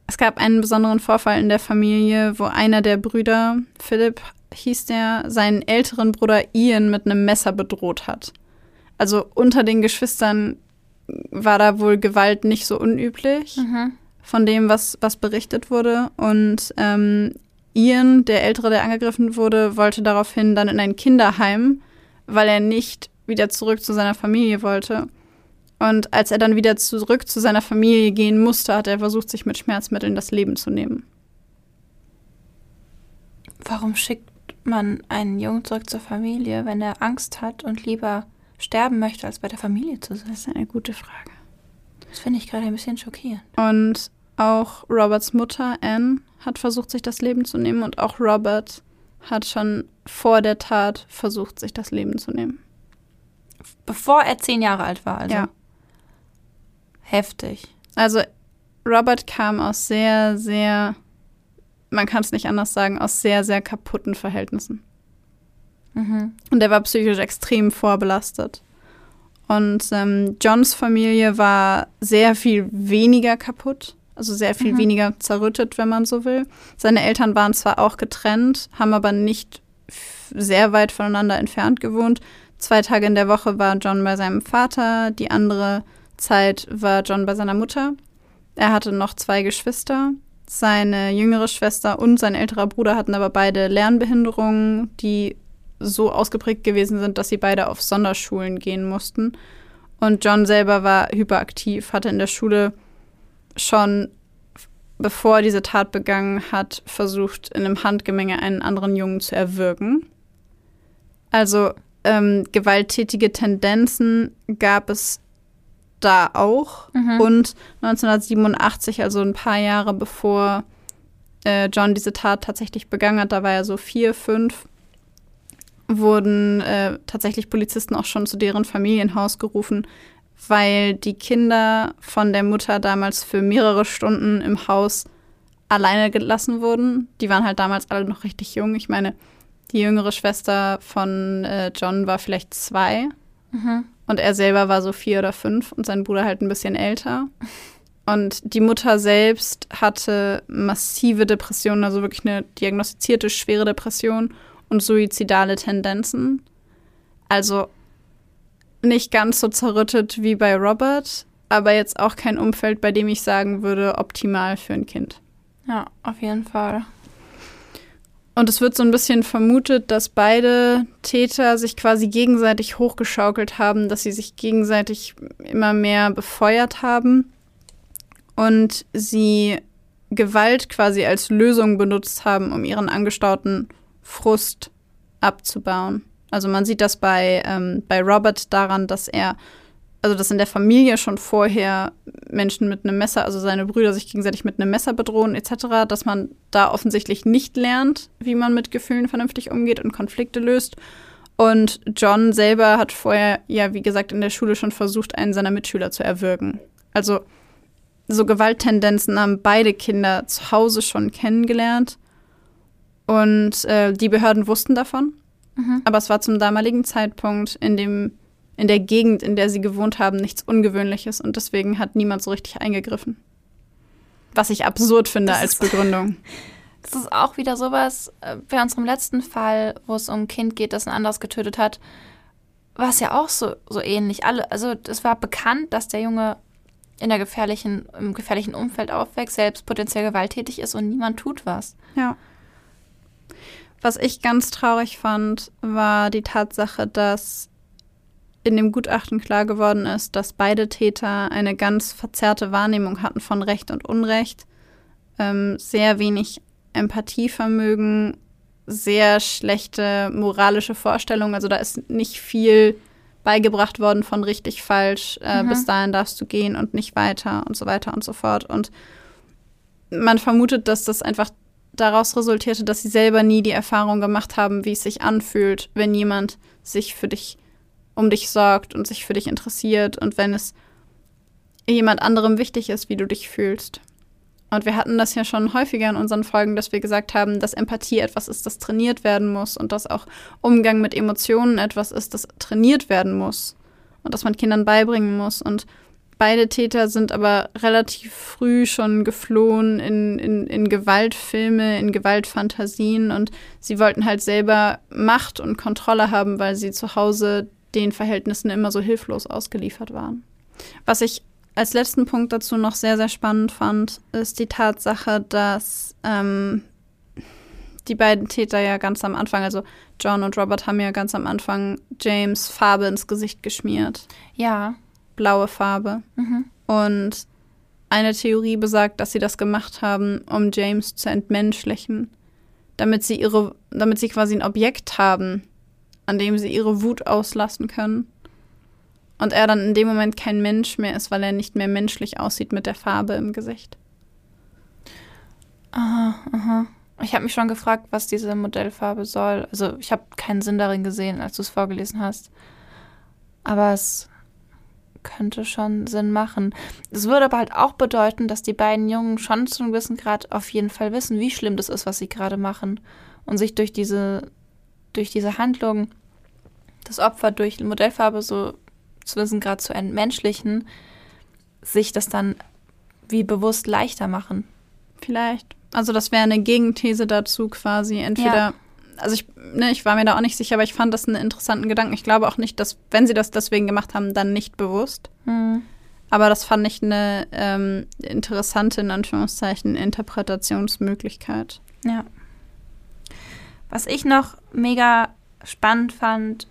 Es gab einen besonderen Vorfall in der Familie, wo einer der Brüder, Philipp hieß der, seinen älteren Bruder Ian mit einem Messer bedroht hat. Also unter den Geschwistern war da wohl Gewalt nicht so unüblich mhm. Von dem, was, was berichtet wurde. Und ähm, Ian, der Ältere, der angegriffen wurde, wollte daraufhin dann in ein Kinderheim, weil er nicht wieder zurück zu seiner Familie wollte. Und als er dann wieder zurück zu seiner Familie gehen musste, hat er versucht, sich mit Schmerzmitteln das Leben zu nehmen. Warum schickt man einen Jungen zurück zur Familie, wenn er Angst hat und lieber sterben möchte, als bei der Familie zu sein? Das ist eine gute Frage. Das finde ich gerade ein bisschen schockierend. Und auch Roberts Mutter Anne hat versucht, sich das Leben zu nehmen und auch Robert hat schon vor der Tat versucht, sich das Leben zu nehmen. Bevor er zehn Jahre alt war, also. Ja. Heftig. Also Robert kam aus sehr, sehr, man kann es nicht anders sagen, aus sehr, sehr kaputten Verhältnissen. Mhm. Und er war psychisch extrem vorbelastet. Und ähm, Johns Familie war sehr viel weniger kaputt, also sehr viel mhm. weniger zerrüttet, wenn man so will. Seine Eltern waren zwar auch getrennt, haben aber nicht sehr weit voneinander entfernt gewohnt. Zwei Tage in der Woche war John bei seinem Vater, die andere Zeit war John bei seiner Mutter. Er hatte noch zwei Geschwister. Seine jüngere Schwester und sein älterer Bruder hatten aber beide Lernbehinderungen, die so ausgeprägt gewesen sind, dass sie beide auf Sonderschulen gehen mussten. Und John selber war hyperaktiv, hatte in der Schule schon, bevor diese Tat begangen hat, versucht, in einem Handgemenge einen anderen Jungen zu erwürgen. Also ähm, gewalttätige Tendenzen gab es da auch. Mhm. Und 1987, also ein paar Jahre bevor äh, John diese Tat tatsächlich begangen hat, da war er so vier, fünf, wurden äh, tatsächlich Polizisten auch schon zu deren Familienhaus gerufen, weil die Kinder von der Mutter damals für mehrere Stunden im Haus alleine gelassen wurden. Die waren halt damals alle noch richtig jung. Ich meine, die jüngere Schwester von äh, John war vielleicht zwei. Mhm. Und er selber war so vier oder fünf und sein Bruder halt ein bisschen älter. Und die Mutter selbst hatte massive Depressionen, also wirklich eine diagnostizierte schwere Depression und suizidale Tendenzen. Also nicht ganz so zerrüttet wie bei Robert, aber jetzt auch kein Umfeld, bei dem ich sagen würde, optimal für ein Kind. Ja, auf jeden Fall. Und es wird so ein bisschen vermutet, dass beide Täter sich quasi gegenseitig hochgeschaukelt haben, dass sie sich gegenseitig immer mehr befeuert haben und sie Gewalt quasi als Lösung benutzt haben, um ihren angestauten Frust abzubauen. Also man sieht das bei, ähm, bei Robert daran, dass er also dass in der Familie schon vorher Menschen mit einem Messer, also seine Brüder sich gegenseitig mit einem Messer bedrohen etc., dass man da offensichtlich nicht lernt, wie man mit Gefühlen vernünftig umgeht und Konflikte löst. Und John selber hat vorher, ja, wie gesagt, in der Schule schon versucht, einen seiner Mitschüler zu erwürgen. Also so Gewalttendenzen haben beide Kinder zu Hause schon kennengelernt. Und äh, die Behörden wussten davon. Mhm. Aber es war zum damaligen Zeitpunkt in dem in der Gegend, in der sie gewohnt haben, nichts Ungewöhnliches und deswegen hat niemand so richtig eingegriffen. Was ich absurd finde Das als Begründung. Das ist auch wieder sowas, äh, bei unserem letzten Fall, wo es um ein Kind geht, das ein anderes getötet hat, war es ja auch so, so ähnlich. Alle, also es war bekannt, dass der Junge in der gefährlichen, im gefährlichen Umfeld aufwächst, selbst potenziell gewalttätig ist und niemand tut was. Ja. Was ich ganz traurig fand, war die Tatsache, dass in dem Gutachten klar geworden ist, dass beide Täter eine ganz verzerrte Wahrnehmung hatten von Recht und Unrecht, ähm, sehr wenig Empathievermögen, sehr schlechte moralische Vorstellungen. Also da ist nicht viel beigebracht worden von richtig falsch, äh, Mhm. bis dahin darfst du gehen und nicht weiter und so weiter und so fort. Und man vermutet, dass das einfach daraus resultierte, dass sie selber nie die Erfahrung gemacht haben, wie es sich anfühlt, wenn jemand sich für dich um dich sorgt und sich für dich interessiert und wenn es jemand anderem wichtig ist, wie du dich fühlst. Und wir hatten das ja schon häufiger in unseren Folgen, dass wir gesagt haben, dass Empathie etwas ist, das trainiert werden muss und dass auch Umgang mit Emotionen etwas ist, das trainiert werden muss und das man Kindern beibringen muss. Und beide Täter sind aber relativ früh schon geflohen in, in, in Gewaltfilme, in Gewaltfantasien und sie wollten halt selber Macht und Kontrolle haben, weil sie zu Hause den Verhältnissen immer so hilflos ausgeliefert waren. Was ich als letzten Punkt dazu noch sehr, sehr spannend fand, ist die Tatsache, dass ähm, die beiden Täter ja ganz am Anfang, also John und Robert haben ja ganz am Anfang James Farbe ins Gesicht geschmiert. Ja. Blaue Farbe. Mhm. Und eine Theorie besagt, dass sie das gemacht haben, um James zu entmenschlichen, damit sie ihre, damit sie quasi ein Objekt haben, an dem sie ihre Wut auslassen können. Und er dann in dem Moment kein Mensch mehr ist, weil er nicht mehr menschlich aussieht mit der Farbe im Gesicht. Aha, aha. Ich habe mich schon gefragt, was diese Modellfarbe soll. Also ich habe keinen Sinn darin gesehen, als du es vorgelesen hast. Aber es könnte schon Sinn machen. Es würde aber halt auch bedeuten, dass die beiden Jungen schon zu einem gewissen Grad auf jeden Fall wissen, wie schlimm das ist, was sie gerade machen. Und sich durch diese, durch diese Handlung das Opfer durch Modellfarbe so zu wissen, gerade zu entmenschlichen, sich das dann wie bewusst leichter machen. Vielleicht. Also das wäre eine Gegenthese dazu quasi. Entweder, Ja. Also ich, ne, ich war mir da auch nicht sicher, aber ich fand das einen interessanten Gedanken. Ich glaube auch nicht, dass, wenn sie das deswegen gemacht haben, dann nicht bewusst. Hm. Aber das fand ich eine ähm, interessante, in Anführungszeichen, Interpretationsmöglichkeit. Ja. Was ich noch mega spannend fand,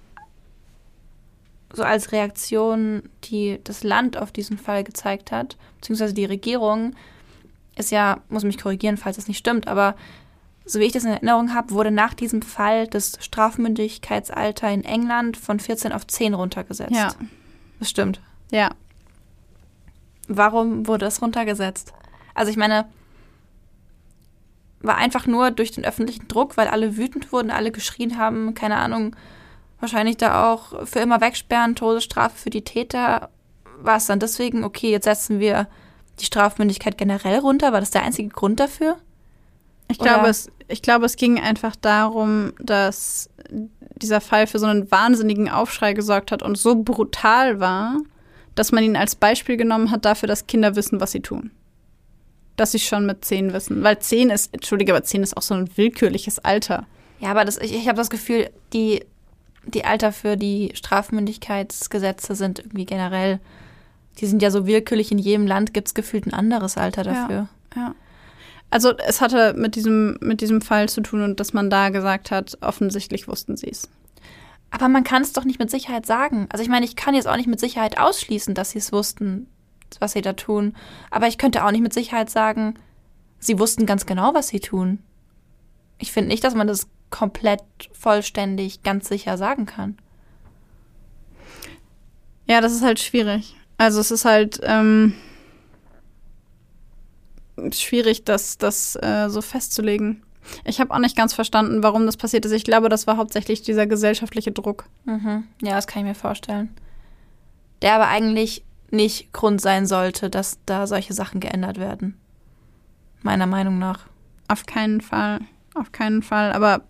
so als Reaktion, die das Land auf diesen Fall gezeigt hat, beziehungsweise die Regierung, ist ja, muss mich korrigieren, falls es nicht stimmt, aber so wie ich das in Erinnerung habe, wurde nach diesem Fall das Strafmündigkeitsalter in England von 14 auf 10 runtergesetzt. Ja, Das stimmt. ja. Warum wurde es runtergesetzt? Also ich meine, war einfach nur durch den öffentlichen Druck, weil alle wütend wurden, alle geschrien haben, keine Ahnung, wahrscheinlich da auch für immer wegsperren, Todesstrafe für die Täter. War es dann deswegen, okay, jetzt setzen wir die Strafmündigkeit generell runter? War das der einzige Grund dafür? Ich Oder- glaube, es, ich glaube, es ging einfach darum, dass dieser Fall für so einen wahnsinnigen Aufschrei gesorgt hat und so brutal war, dass man ihn als Beispiel genommen hat dafür, dass Kinder wissen, was sie tun. Dass sie schon mit zehn wissen. Weil zehn ist, entschuldige, aber zehn ist auch so ein willkürliches Alter. Ja, aber das, ich, ich habe das Gefühl, die, die Alter für die Strafmündigkeitsgesetze sind irgendwie generell, die sind ja so willkürlich, in jedem Land gibt es gefühlt ein anderes Alter Ja. dafür. Ja. Also es hatte mit diesem, mit diesem Fall zu tun und dass man da gesagt hat, offensichtlich wussten sie es. Aber man kann es doch nicht mit Sicherheit sagen. Also ich meine, ich kann jetzt auch nicht mit Sicherheit ausschließen, dass sie es wussten, was sie da tun. Aber ich könnte auch nicht mit Sicherheit sagen, sie wussten ganz genau, was sie tun. Ich finde nicht, dass man das komplett vollständig ganz sicher sagen kann. Ja, das ist halt schwierig. Also es ist halt ähm, schwierig, das, das äh, so festzulegen. Ich habe auch nicht ganz verstanden, warum das passiert ist. Ich glaube, das war hauptsächlich dieser gesellschaftliche Druck. Mhm. Ja, das kann ich mir vorstellen. Der aber eigentlich nicht Grund sein sollte, dass da solche Sachen geändert werden. Meiner Meinung nach. Auf keinen Fall. Auf keinen Fall. Aber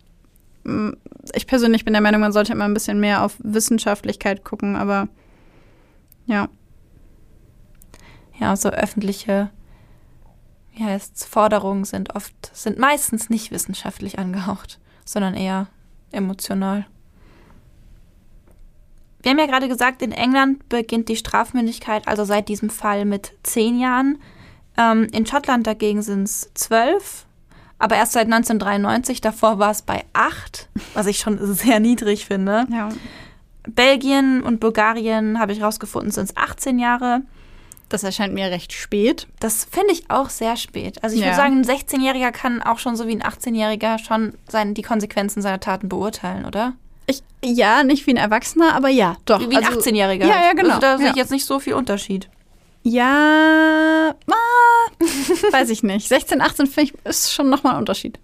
mm, jetzt, ich persönlich bin der Meinung, man sollte immer ein bisschen mehr auf Wissenschaftlichkeit gucken, aber ja. Ja, so öffentliche wie heißt Forderungen sind oft, sind meistens nicht wissenschaftlich angehaucht, sondern eher emotional. Wir haben ja gerade gesagt, in England beginnt die Strafmündigkeit also seit diesem Fall mit zehn Jahren. Ähm, in Schottland dagegen sind es zwölf, aber erst seit 1993. Davor war es bei acht, was ich schon sehr niedrig finde. Ja. Belgien und Bulgarien, habe ich rausgefunden, sind es 18 Jahre. Das erscheint mir recht spät. Das finde ich auch sehr spät. Also ich Ja. würde sagen, ein 16-Jähriger kann auch schon so wie ein 18-Jähriger schon sein, die Konsequenzen seiner Taten beurteilen, oder? Ich, ja, nicht wie ein Erwachsener, aber ja, doch. Wie ein Also- 18-Jähriger. Ja, ja, genau. Also da sehe ich Ja. jetzt nicht so viel Unterschied. Ja, ah, weiß ich nicht. 16, 18 finde ich, ist schon nochmal ein Unterschied.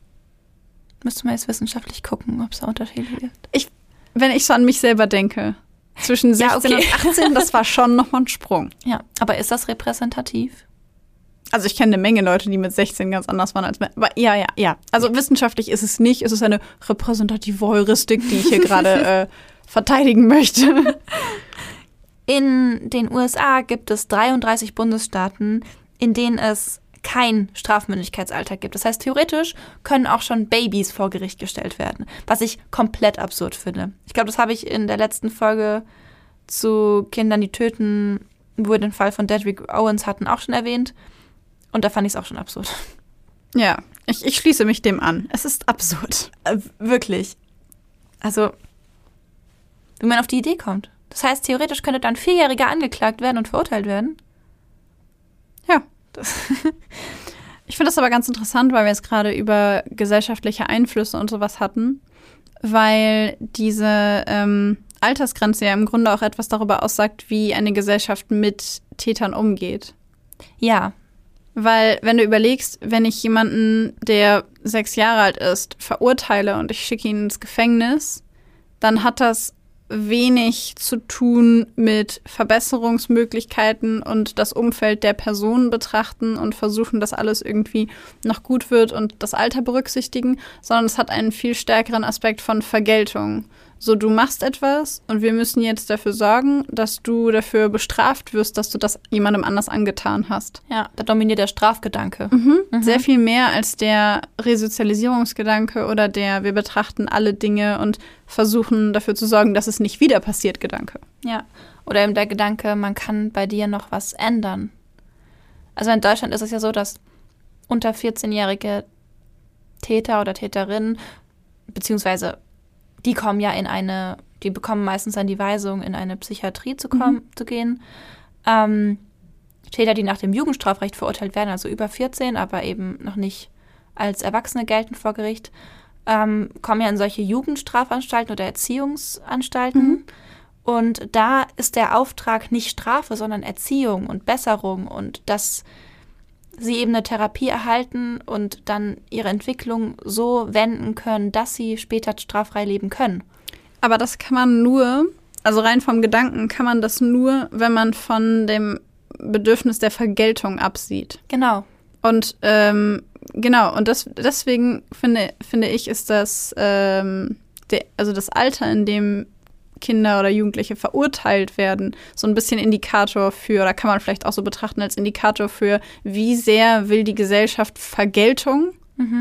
Müsste man jetzt wissenschaftlich gucken, ob es da Unterschiede gibt. Ich, wenn ich so an mich selber denke, zwischen 16 Ja, okay. und 18, das war schon nochmal ein Sprung. Ja, aber ist das repräsentativ? Also ich kenne eine Menge Leute, die mit 16 ganz anders waren als mit. Aber ja, ja, ja. Also wissenschaftlich ist es nicht. Es ist eine repräsentative Heuristik, die ich hier gerade äh, verteidigen möchte. In den USA gibt es 33 Bundesstaaten, in denen es kein Strafmündigkeitsalter gibt. Das heißt, theoretisch können auch schon Babys vor Gericht gestellt werden, was ich komplett absurd finde. Ich glaube, das habe ich in der letzten Folge zu Kindern, die töten, wo wir den Fall von Dedrick Owens hatten, auch schon erwähnt. Und da fand ich es auch schon absurd. Ja, ich, ich schließe mich dem an. Es ist absurd. Äh, wirklich. Also, wie man auf die Idee kommt. Das heißt, theoretisch könnte dann Vierjähriger angeklagt werden und verurteilt werden. Ja. Ich finde das aber ganz interessant, weil wir jetzt gerade über gesellschaftliche Einflüsse und sowas hatten, weil diese ähm, Altersgrenze ja im Grunde auch etwas darüber aussagt, wie eine Gesellschaft mit Tätern umgeht. ja, Weil, wenn du überlegst, wenn ich jemanden, der sechs Jahre alt ist, verurteile und ich schicke ihn ins Gefängnis, dann hat das wenig zu tun mit Verbesserungsmöglichkeiten und das Umfeld der Person betrachten und versuchen, dass alles irgendwie noch gut wird und das Alter berücksichtigen, sondern es hat einen viel stärkeren Aspekt von Vergeltung. So, du machst etwas und wir müssen jetzt dafür sorgen, dass du dafür bestraft wirst, dass du das jemandem anders angetan hast. ja, da dominiert der Strafgedanke. Mhm. Sehr viel mehr als der Resozialisierungsgedanke oder der wir betrachten alle Dinge und versuchen dafür zu sorgen, dass es nicht wieder passiert Gedanke. Ja. Oder eben der Gedanke, man kann bei dir noch was ändern. Also in Deutschland ist es ja so, dass unter 14-jährige Täter oder Täterinnen, beziehungsweise die kommen ja in eine, die bekommen meistens dann die Weisung, in eine Psychiatrie zu kommen, zu gehen. Ähm, Täter, die nach dem Jugendstrafrecht verurteilt werden, also über 14, aber eben noch nicht als Erwachsene gelten vor Gericht, ähm, kommen ja in solche Jugendstrafanstalten oder Erziehungsanstalten. Und da ist der Auftrag nicht Strafe, sondern Erziehung und Besserung und dass sie eben eine Therapie erhalten und dann ihre Entwicklung so wenden können, dass sie später straffrei leben können. Aber das kann man nur, also rein vom Gedanken kann man das nur, wenn man von dem Bedürfnis der Vergeltung absieht. Genau. Und ähm, genau, und das, deswegen finde, finde ich, ist das, ähm, der, also das Alter, in dem Kinder oder Jugendliche verurteilt werden, so ein bisschen Indikator für, oder kann man vielleicht auch so betrachten als Indikator für, wie sehr will die Gesellschaft Vergeltung,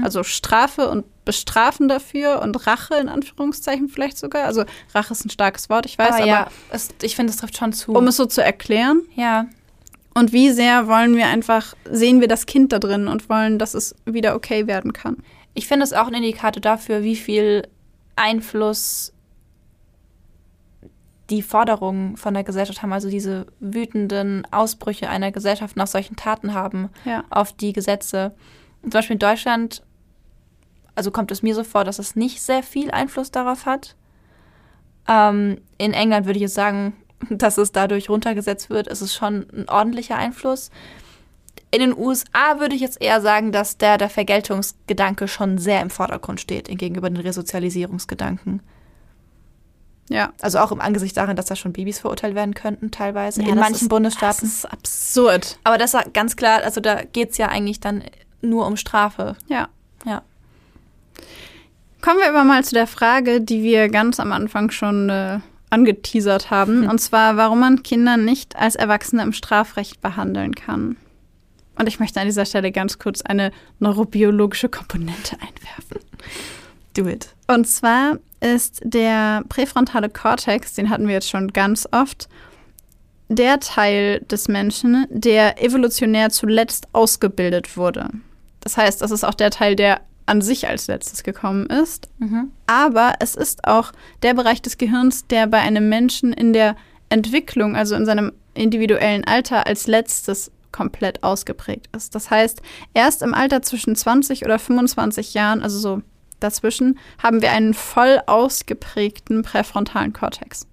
also Strafe und Bestrafen dafür und Rache in Anführungszeichen vielleicht sogar. Also Rache ist ein starkes Wort, ich weiß, aber aber, ja, es, ich finde, es trifft schon zu. um es so zu erklären. ja, Und wie sehr wollen wir einfach, sehen wir das Kind da drin und wollen, dass es wieder okay werden kann. ich finde es auch ein Indikator dafür, wie viel Einfluss die Forderungen von der Gesellschaft haben, also diese wütenden Ausbrüche einer Gesellschaft nach solchen Taten haben Ja. auf die Gesetze. Zum Beispiel in Deutschland, also kommt es mir so vor, dass es nicht sehr viel Einfluss darauf hat. Ähm, in England würde ich jetzt sagen, dass es dadurch runtergesetzt wird. Es ist schon ein ordentlicher Einfluss. In den USA würde ich jetzt eher sagen, dass der, der Vergeltungsgedanke schon sehr im Vordergrund steht gegenüber den Resozialisierungsgedanken. Ja. Also auch im Angesicht daran, dass da schon Babys verurteilt werden könnten, teilweise Ja, in manchen ist- Bundesstaaten. Das ist absurd. Aber das war ganz klar, also da geht es ja eigentlich dann nur um Strafe. Ja. Ja. Kommen wir aber mal zu der Frage, die wir ganz am Anfang schon äh, angeteasert haben. Hm. Und zwar, warum man Kinder nicht als Erwachsene im Strafrecht behandeln kann. Und ich möchte an dieser Stelle ganz kurz eine neurobiologische Komponente einwerfen. Do it. Und zwar ist der präfrontale Kortex, den hatten wir jetzt schon ganz oft, der Teil des Menschen, der evolutionär zuletzt ausgebildet wurde. Das heißt, das ist auch der Teil, der an sich als letztes gekommen ist. Mhm. Aber es ist auch der Bereich des Gehirns, der bei einem Menschen in der Entwicklung, also in seinem individuellen Alter, als letztes komplett ausgeprägt ist. Das heißt, erst im Alter zwischen 20 oder 25 Jahren, also so dazwischen, haben wir einen voll ausgeprägten präfrontalen Kortex.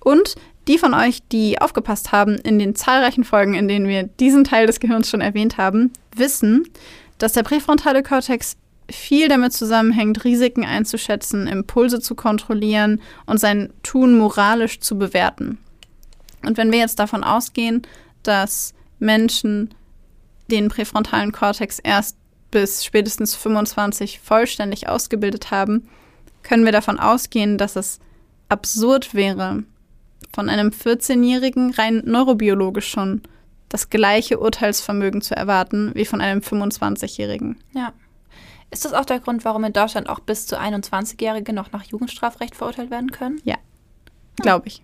Und die von euch, die aufgepasst haben in den zahlreichen Folgen, in denen wir diesen Teil des Gehirns schon erwähnt haben, wissen, dass der präfrontale Kortex viel damit zusammenhängt, Risiken einzuschätzen, Impulse zu kontrollieren und sein Tun moralisch zu bewerten. Und wenn wir jetzt davon ausgehen, dass Menschen den präfrontalen Kortex erst bis spätestens 25 vollständig ausgebildet haben, können wir davon ausgehen, dass es absurd wäre, von einem 14-Jährigen rein neurobiologisch schon das gleiche Urteilsvermögen zu erwarten wie von einem 25-Jährigen. Ja. Ist das auch der Grund, warum in Deutschland auch bis zu 21-Jährige noch nach Jugendstrafrecht verurteilt werden können? Ja, glaube ich.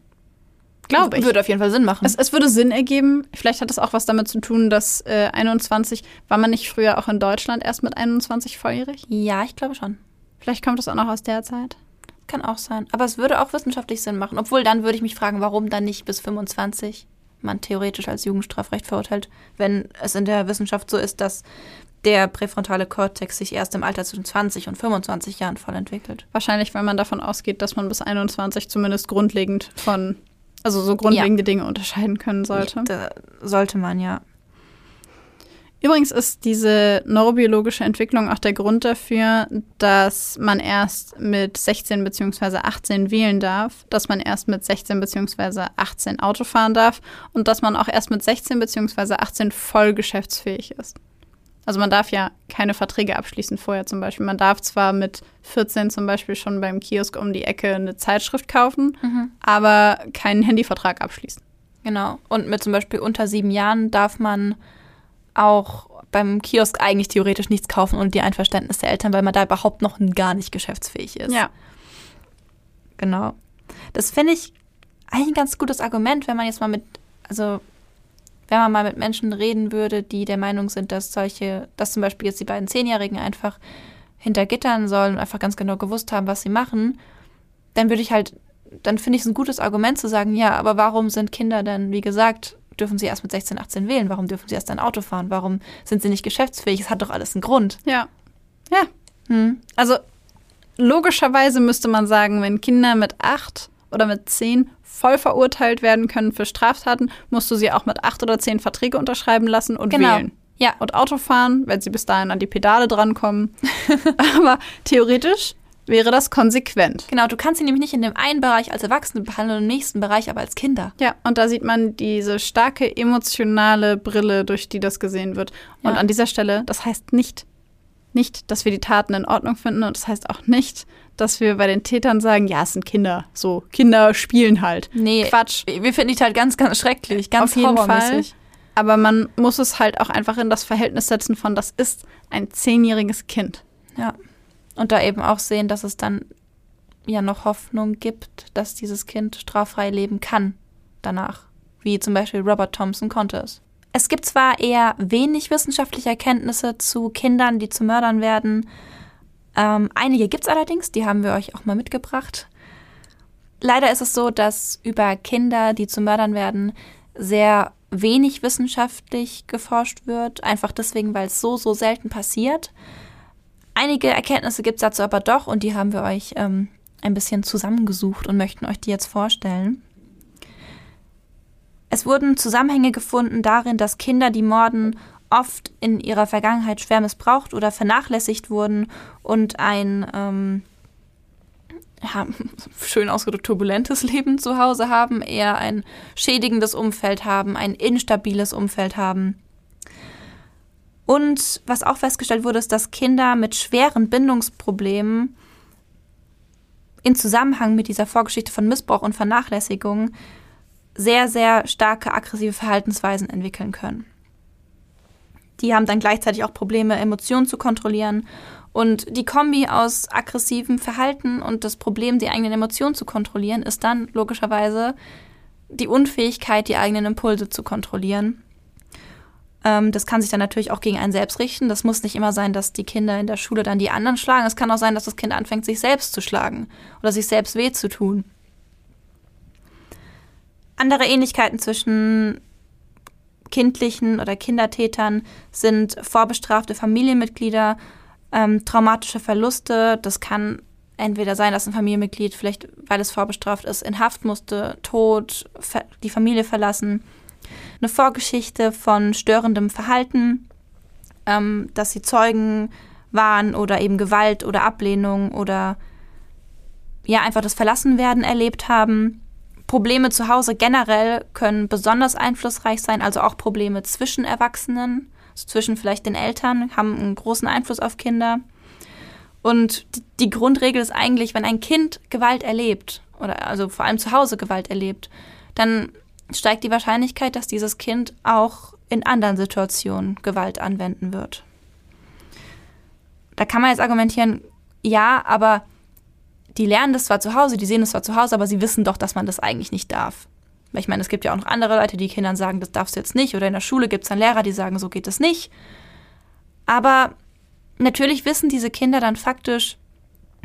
Glaube ich. Würde auf jeden Fall Sinn machen. Es, es, würde Sinn ergeben. Vielleicht hat es auch was damit zu tun, dass äh, 21, war man nicht früher auch in Deutschland erst mit 21 volljährig? Ja, ich glaube schon. Vielleicht kommt es auch noch aus der Zeit. Kann auch sein. Aber es würde auch wissenschaftlich Sinn machen. Obwohl, dann würde ich mich fragen, warum dann nicht bis 25 man theoretisch als Jugendstrafrecht verurteilt, wenn es in der Wissenschaft so ist, dass der präfrontale Kortex sich erst im Alter zwischen 20 und 25 Jahren voll entwickelt. Wahrscheinlich, weil man davon ausgeht, dass man bis 21 zumindest grundlegend von also so grundlegende ja. Dinge unterscheiden können sollte. Da sollte man, ja. Übrigens ist diese neurobiologische Entwicklung auch der Grund dafür, dass man erst mit 16 bzw. 18 wählen darf, dass man erst mit 16 bzw. 18 Auto fahren darf und dass man auch erst mit 16 bzw. 18 voll geschäftsfähig ist. Also man darf ja keine Verträge abschließen vorher zum Beispiel. Man darf zwar mit 14 zum Beispiel schon beim Kiosk um die Ecke eine Zeitschrift kaufen, mhm. aber keinen Handyvertrag abschließen. Genau. Und mit zum Beispiel unter sieben Jahren darf man auch beim Kiosk eigentlich theoretisch nichts kaufen ohne die Einverständnis der Eltern, weil man da überhaupt noch gar nicht geschäftsfähig ist. Ja. Genau. Das finde ich eigentlich ein ganz gutes Argument, wenn man jetzt mal mit, also wenn man mal mit Menschen reden würde, die der Meinung sind, dass solche, dass zum Beispiel jetzt die beiden Zehnjährigen einfach hinter Gittern sollen und einfach ganz genau gewusst haben, was sie machen, dann würde ich halt, dann finde ich es ein gutes Argument zu sagen, ja, aber warum sind Kinder dann, wie gesagt, dürfen sie erst mit 16, 18 wählen? Warum dürfen sie erst ein Auto fahren? Warum sind sie nicht geschäftsfähig? Es hat doch alles einen Grund. Ja. Ja. Hm. Also logischerweise müsste man sagen, wenn Kinder mit acht oder mit zehn voll verurteilt werden können für Straftaten, musst du sie auch mit acht oder zehn Verträge unterschreiben lassen und genau. wählen. Ja. Und Auto fahren, wenn sie bis dahin an die Pedale drankommen. Aber theoretisch wäre das konsequent. Genau, du kannst sie nämlich nicht in dem einen Bereich als Erwachsene behandeln und im nächsten Bereich aber als Kinder. Ja, und da sieht man diese starke emotionale Brille, durch die das gesehen wird. Und ja. an dieser Stelle, das heißt nicht, nicht, dass wir die Taten in Ordnung finden und das heißt auch nicht, dass wir bei den Tätern sagen, ja, es sind Kinder. So, Kinder spielen halt. Nee, Quatsch. Wir finden die halt ganz, ganz schrecklich, ganz Auf jeden Fall. Aber man muss es halt auch einfach in das Verhältnis setzen von, das ist ein zehnjähriges Kind. Ja. Und da eben auch sehen, dass es dann ja noch Hoffnung gibt, dass dieses Kind straffrei leben kann danach. Wie zum Beispiel Robert Thompson konnte es. Es gibt zwar eher wenig wissenschaftliche Erkenntnisse zu Kindern, die zu Mördern werden, ähm, einige gibt es allerdings, die haben wir euch auch mal mitgebracht. Leider ist es so, dass über Kinder, die zu Mördern werden, sehr wenig wissenschaftlich geforscht wird, einfach deswegen, weil es so, so selten passiert. Einige Erkenntnisse gibt es dazu aber doch und die haben wir euch ähm, ein bisschen zusammengesucht und möchten euch die jetzt vorstellen. Es wurden Zusammenhänge gefunden darin, dass Kinder, die morden, oft in ihrer Vergangenheit schwer missbraucht oder vernachlässigt wurden und ein ähm, ja, schön ausgedrückt turbulentes Leben zu Hause haben, eher ein schädigendes Umfeld haben, ein instabiles Umfeld haben. Und was auch festgestellt wurde, ist, dass Kinder mit schweren Bindungsproblemen in Zusammenhang mit dieser Vorgeschichte von Missbrauch und Vernachlässigung sehr, sehr starke aggressive Verhaltensweisen entwickeln können. Die haben dann gleichzeitig auch Probleme, Emotionen zu kontrollieren. Und die Kombi aus aggressivem Verhalten und das Problem, die eigenen Emotionen zu kontrollieren, ist dann logischerweise die Unfähigkeit, die eigenen Impulse zu kontrollieren. Ähm, das kann sich dann natürlich auch gegen einen selbst richten. Das muss nicht immer sein, dass die Kinder in der Schule dann die anderen schlagen. Es kann auch sein, dass das Kind anfängt, sich selbst zu schlagen oder sich selbst weh zu tun. Andere Ähnlichkeiten zwischen kindlichen oder Kindertätern sind vorbestrafte Familienmitglieder, ähm, traumatische Verluste. Das kann entweder sein, dass ein Familienmitglied vielleicht, weil es vorbestraft ist, in Haft musste, tot, die Familie verlassen. Eine Vorgeschichte von störendem Verhalten, ähm, dass sie Zeugen waren oder eben Gewalt oder Ablehnung oder ja einfach das Verlassenwerden erlebt haben. Probleme zu Hause generell können besonders einflussreich sein, also auch Probleme zwischen Erwachsenen, also zwischen vielleicht den Eltern, haben einen großen Einfluss auf Kinder. Und die Grundregel ist eigentlich, wenn ein Kind Gewalt erlebt, oder also vor allem zu Hause Gewalt erlebt, dann steigt die Wahrscheinlichkeit, dass dieses Kind auch in anderen Situationen Gewalt anwenden wird. Da kann man jetzt argumentieren, ja, aber die lernen das zwar zu Hause, die sehen es zwar zu Hause, aber sie wissen doch, dass man das eigentlich nicht darf. Weil ich meine, es gibt ja auch noch andere Leute, die Kindern sagen, das darfst du jetzt nicht. Oder in der Schule gibt es dann Lehrer, die sagen, so geht es nicht. Aber natürlich wissen diese Kinder dann faktisch,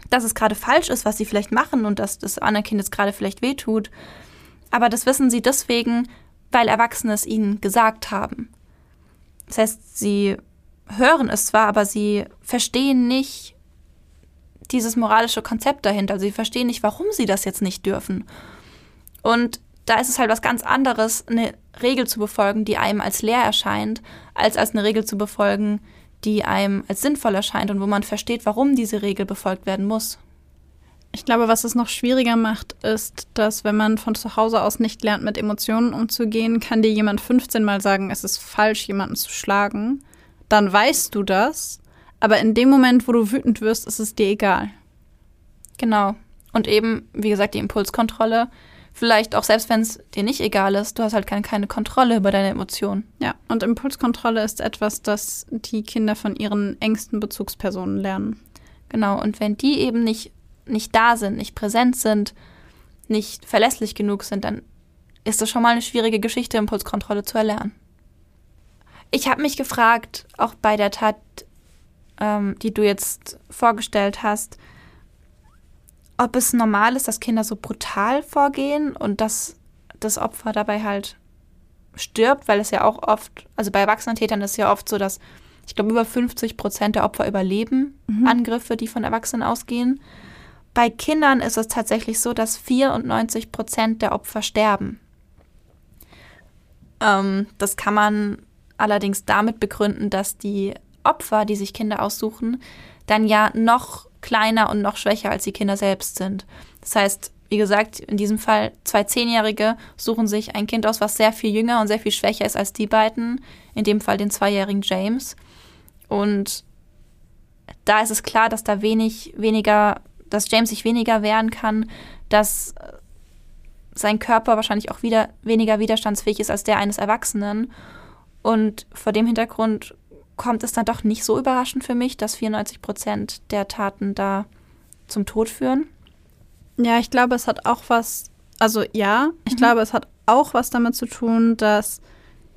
dass es gerade falsch ist, was sie vielleicht machen und dass das andere Kind jetzt gerade vielleicht wehtut. Aber das wissen sie deswegen, weil Erwachsene es ihnen gesagt haben. Das heißt, sie hören es zwar, aber sie verstehen nicht, dieses moralische Konzept dahinter. Also sie verstehen nicht, warum sie das jetzt nicht dürfen. Und da ist es halt was ganz anderes, eine Regel zu befolgen, die einem als leer erscheint, als als eine Regel zu befolgen, die einem als sinnvoll erscheint und wo man versteht, warum diese Regel befolgt werden muss. Ich glaube, was es noch schwieriger macht, ist, dass wenn man von zu Hause aus nicht lernt, mit Emotionen umzugehen, kann dir jemand 15 Mal sagen, es ist falsch, jemanden zu schlagen. Dann weißt du das aber in dem Moment, wo du wütend wirst, ist es dir egal. Genau. Und eben, wie gesagt, die Impulskontrolle. Vielleicht auch selbst wenn es dir nicht egal ist, du hast halt keine, keine Kontrolle über deine Emotionen. Ja, und Impulskontrolle ist etwas, das die Kinder von ihren engsten Bezugspersonen lernen. Genau, und wenn die eben nicht, nicht da sind, nicht präsent sind, nicht verlässlich genug sind, dann ist das schon mal eine schwierige Geschichte, Impulskontrolle zu erlernen. Ich habe mich gefragt, auch bei der Tat ähm, die du jetzt vorgestellt hast, ob es normal ist, dass Kinder so brutal vorgehen und dass das Opfer dabei halt stirbt, weil es ja auch oft, also bei Erwachsenentätern ist es ja oft so, dass ich glaube, über 50 Prozent der Opfer überleben mhm. Angriffe, die von Erwachsenen ausgehen. Bei Kindern ist es tatsächlich so, dass 94 Prozent der Opfer sterben. Ähm, das kann man allerdings damit begründen, dass die Opfer, die sich Kinder aussuchen, dann ja noch kleiner und noch schwächer als die Kinder selbst sind. Das heißt, wie gesagt, in diesem Fall zwei Zehnjährige suchen sich ein Kind aus, was sehr viel jünger und sehr viel schwächer ist als die beiden. In dem Fall den zweijährigen James. Und da ist es klar, dass da wenig, weniger, dass James sich weniger wehren kann, dass sein Körper wahrscheinlich auch wieder weniger widerstandsfähig ist als der eines Erwachsenen. Und vor dem Hintergrund kommt es dann doch nicht so überraschend für mich, dass 94 Prozent der Taten da zum Tod führen. Ja, ich glaube, es hat auch was, also ja, ich mhm. glaube, es hat auch was damit zu tun, dass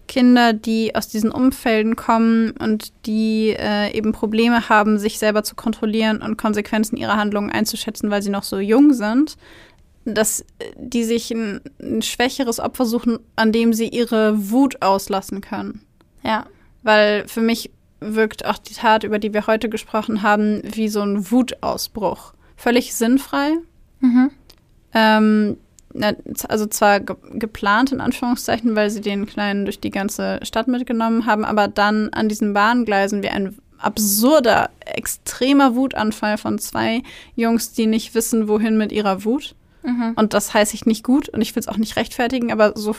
Kinder, die aus diesen Umfelden kommen und die äh, eben Probleme haben, sich selber zu kontrollieren und Konsequenzen ihrer Handlungen einzuschätzen, weil sie noch so jung sind, dass die sich ein, ein schwächeres Opfer suchen, an dem sie ihre Wut auslassen können. Ja. Weil für mich wirkt auch die Tat, über die wir heute gesprochen haben, wie so ein Wutausbruch. Völlig sinnfrei. Mhm. Ähm, also zwar ge geplant in Anführungszeichen, weil sie den Kleinen durch die ganze Stadt mitgenommen haben, aber dann an diesen Bahngleisen wie ein absurder, extremer Wutanfall von zwei Jungs, die nicht wissen, wohin mit ihrer Wut. Mhm. Und das heiße ich nicht gut und ich will es auch nicht rechtfertigen, aber so,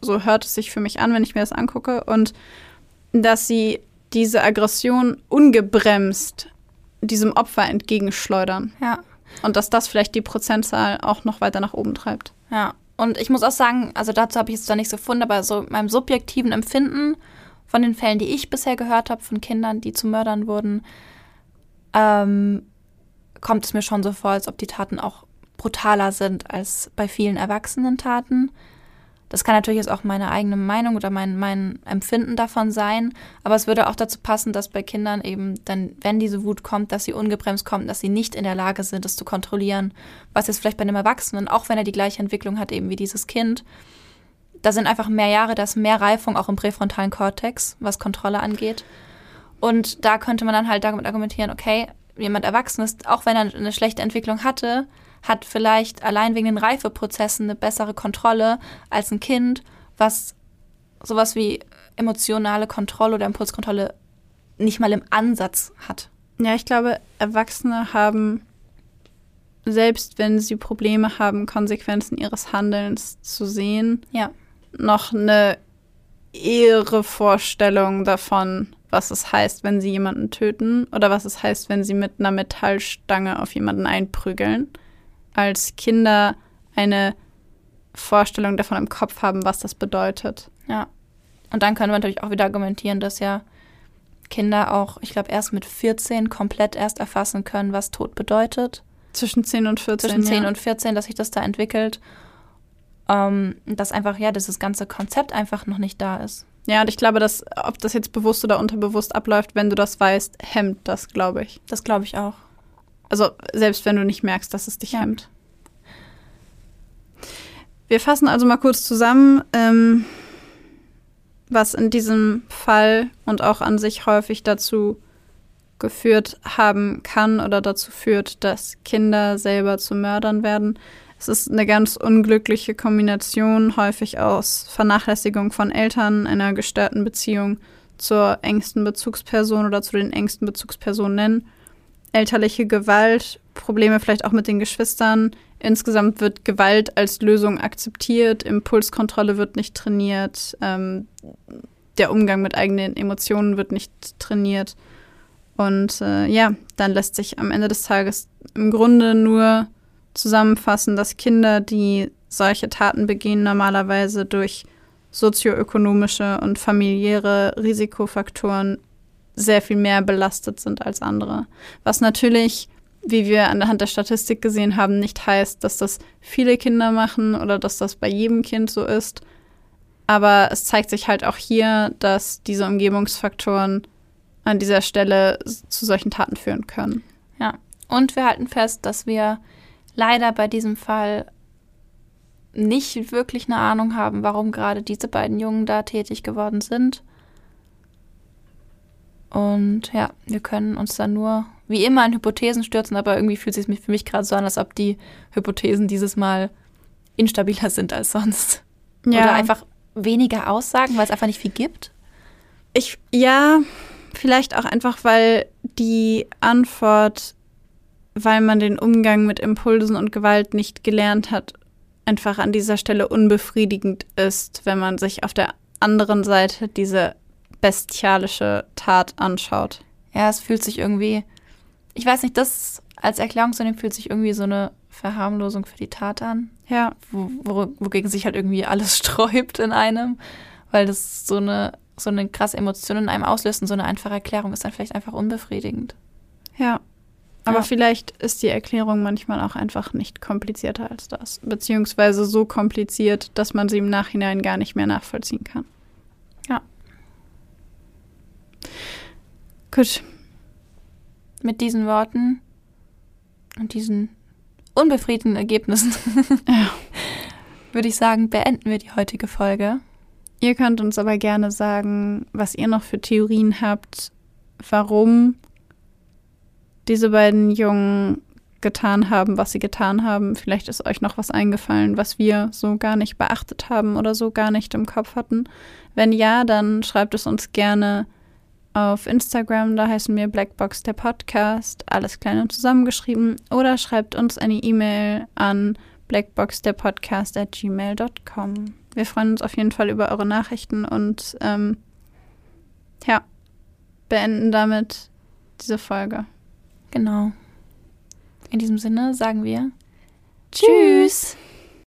so hört es sich für mich an, wenn ich mir das angucke. Und dass sie diese Aggression ungebremst diesem Opfer entgegenschleudern. Ja. Und dass das vielleicht die Prozentzahl auch noch weiter nach oben treibt. Ja, und ich muss auch sagen, also dazu habe ich es zwar nicht so gefunden, aber so meinem subjektiven Empfinden von den Fällen, die ich bisher gehört habe, von Kindern, die zu Mördern wurden, ähm, kommt es mir schon so vor, als ob die Taten auch brutaler sind als bei vielen erwachsenen Taten. Das kann natürlich jetzt auch meine eigene Meinung oder mein, mein Empfinden davon sein, aber es würde auch dazu passen, dass bei Kindern eben dann, wenn diese Wut kommt, dass sie ungebremst kommt, dass sie nicht in der Lage sind, das zu kontrollieren, was jetzt vielleicht bei einem Erwachsenen, auch wenn er die gleiche Entwicklung hat eben wie dieses Kind, da sind einfach mehr Jahre, da ist mehr Reifung auch im präfrontalen Kortex, was Kontrolle angeht. Und da könnte man dann halt damit argumentieren, okay, jemand Erwachsenes, auch wenn er eine schlechte Entwicklung hatte, hat vielleicht allein wegen den Reifeprozessen eine bessere Kontrolle als ein Kind, was sowas wie emotionale Kontrolle oder Impulskontrolle nicht mal im Ansatz hat. Ja, ich glaube, Erwachsene haben, selbst wenn sie Probleme haben, Konsequenzen ihres Handelns zu sehen, ja. noch eine ehre Vorstellung davon, was es heißt, wenn sie jemanden töten oder was es heißt, wenn sie mit einer Metallstange auf jemanden einprügeln als Kinder eine Vorstellung davon im Kopf haben, was das bedeutet. Ja. Und dann können wir natürlich auch wieder argumentieren, dass ja Kinder auch, ich glaube, erst mit 14 komplett erst erfassen können, was Tod bedeutet. Zwischen 10 und 14. Zwischen 10 ja. und 14, dass sich das da entwickelt. Ähm, dass einfach, ja, dieses ganze Konzept einfach noch nicht da ist. Ja, und ich glaube, dass, ob das jetzt bewusst oder unterbewusst abläuft, wenn du das weißt, hemmt das, glaube ich. Das glaube ich auch. Also selbst wenn du nicht merkst, dass es dich ja. hemmt. Wir fassen also mal kurz zusammen, ähm, was in diesem Fall und auch an sich häufig dazu geführt haben kann oder dazu führt, dass Kinder selber zu Mördern werden. Es ist eine ganz unglückliche Kombination, häufig aus Vernachlässigung von Eltern, einer gestörten Beziehung zur engsten Bezugsperson oder zu den engsten Bezugspersonen elterliche Gewalt, Probleme vielleicht auch mit den Geschwistern. Insgesamt wird Gewalt als Lösung akzeptiert, Impulskontrolle wird nicht trainiert, ähm, der Umgang mit eigenen Emotionen wird nicht trainiert. Und äh, ja, dann lässt sich am Ende des Tages im Grunde nur zusammenfassen, dass Kinder, die solche Taten begehen, normalerweise durch sozioökonomische und familiäre Risikofaktoren sehr viel mehr belastet sind als andere. Was natürlich, wie wir anhand der Statistik gesehen haben, nicht heißt, dass das viele Kinder machen oder dass das bei jedem Kind so ist. Aber es zeigt sich halt auch hier, dass diese Umgebungsfaktoren an dieser Stelle zu solchen Taten führen können. Ja, und wir halten fest, dass wir leider bei diesem Fall nicht wirklich eine Ahnung haben, warum gerade diese beiden Jungen da tätig geworden sind. Und ja, wir können uns dann nur wie immer in Hypothesen stürzen, aber irgendwie fühlt es sich für mich gerade so an, als ob die Hypothesen dieses Mal instabiler sind als sonst. Ja. Oder einfach weniger Aussagen, weil es einfach nicht viel gibt. Ich, ja, vielleicht auch einfach, weil die Antwort, weil man den Umgang mit Impulsen und Gewalt nicht gelernt hat, einfach an dieser Stelle unbefriedigend ist, wenn man sich auf der anderen Seite diese bestialische Tat anschaut. Ja, es fühlt sich irgendwie, ich weiß nicht, das als Erklärung zu nehmen, fühlt sich irgendwie so eine Verharmlosung für die Tat an. Ja. Wo, wo, wogegen sich halt irgendwie alles sträubt in einem, weil das so eine, so eine krasse Emotion in einem auslöst und so eine einfache Erklärung ist dann vielleicht einfach unbefriedigend. Ja. Aber ja. vielleicht ist die Erklärung manchmal auch einfach nicht komplizierter als das. Beziehungsweise so kompliziert, dass man sie im Nachhinein gar nicht mehr nachvollziehen kann. Gut. Mit diesen Worten und diesen unbefriedigenden Ergebnissen ja. würde ich sagen, beenden wir die heutige Folge. Ihr könnt uns aber gerne sagen, was ihr noch für Theorien habt, warum diese beiden Jungen getan haben, was sie getan haben. Vielleicht ist euch noch was eingefallen, was wir so gar nicht beachtet haben oder so gar nicht im Kopf hatten. Wenn ja, dann schreibt es uns gerne auf Instagram, da heißen wir Blackbox der Podcast, alles klein und zusammengeschrieben. Oder schreibt uns eine E-Mail an blackboxderpodcast at gmail.com. Wir freuen uns auf jeden Fall über eure Nachrichten und ähm, ja, beenden damit diese Folge. Genau. In diesem Sinne sagen wir Tschüss.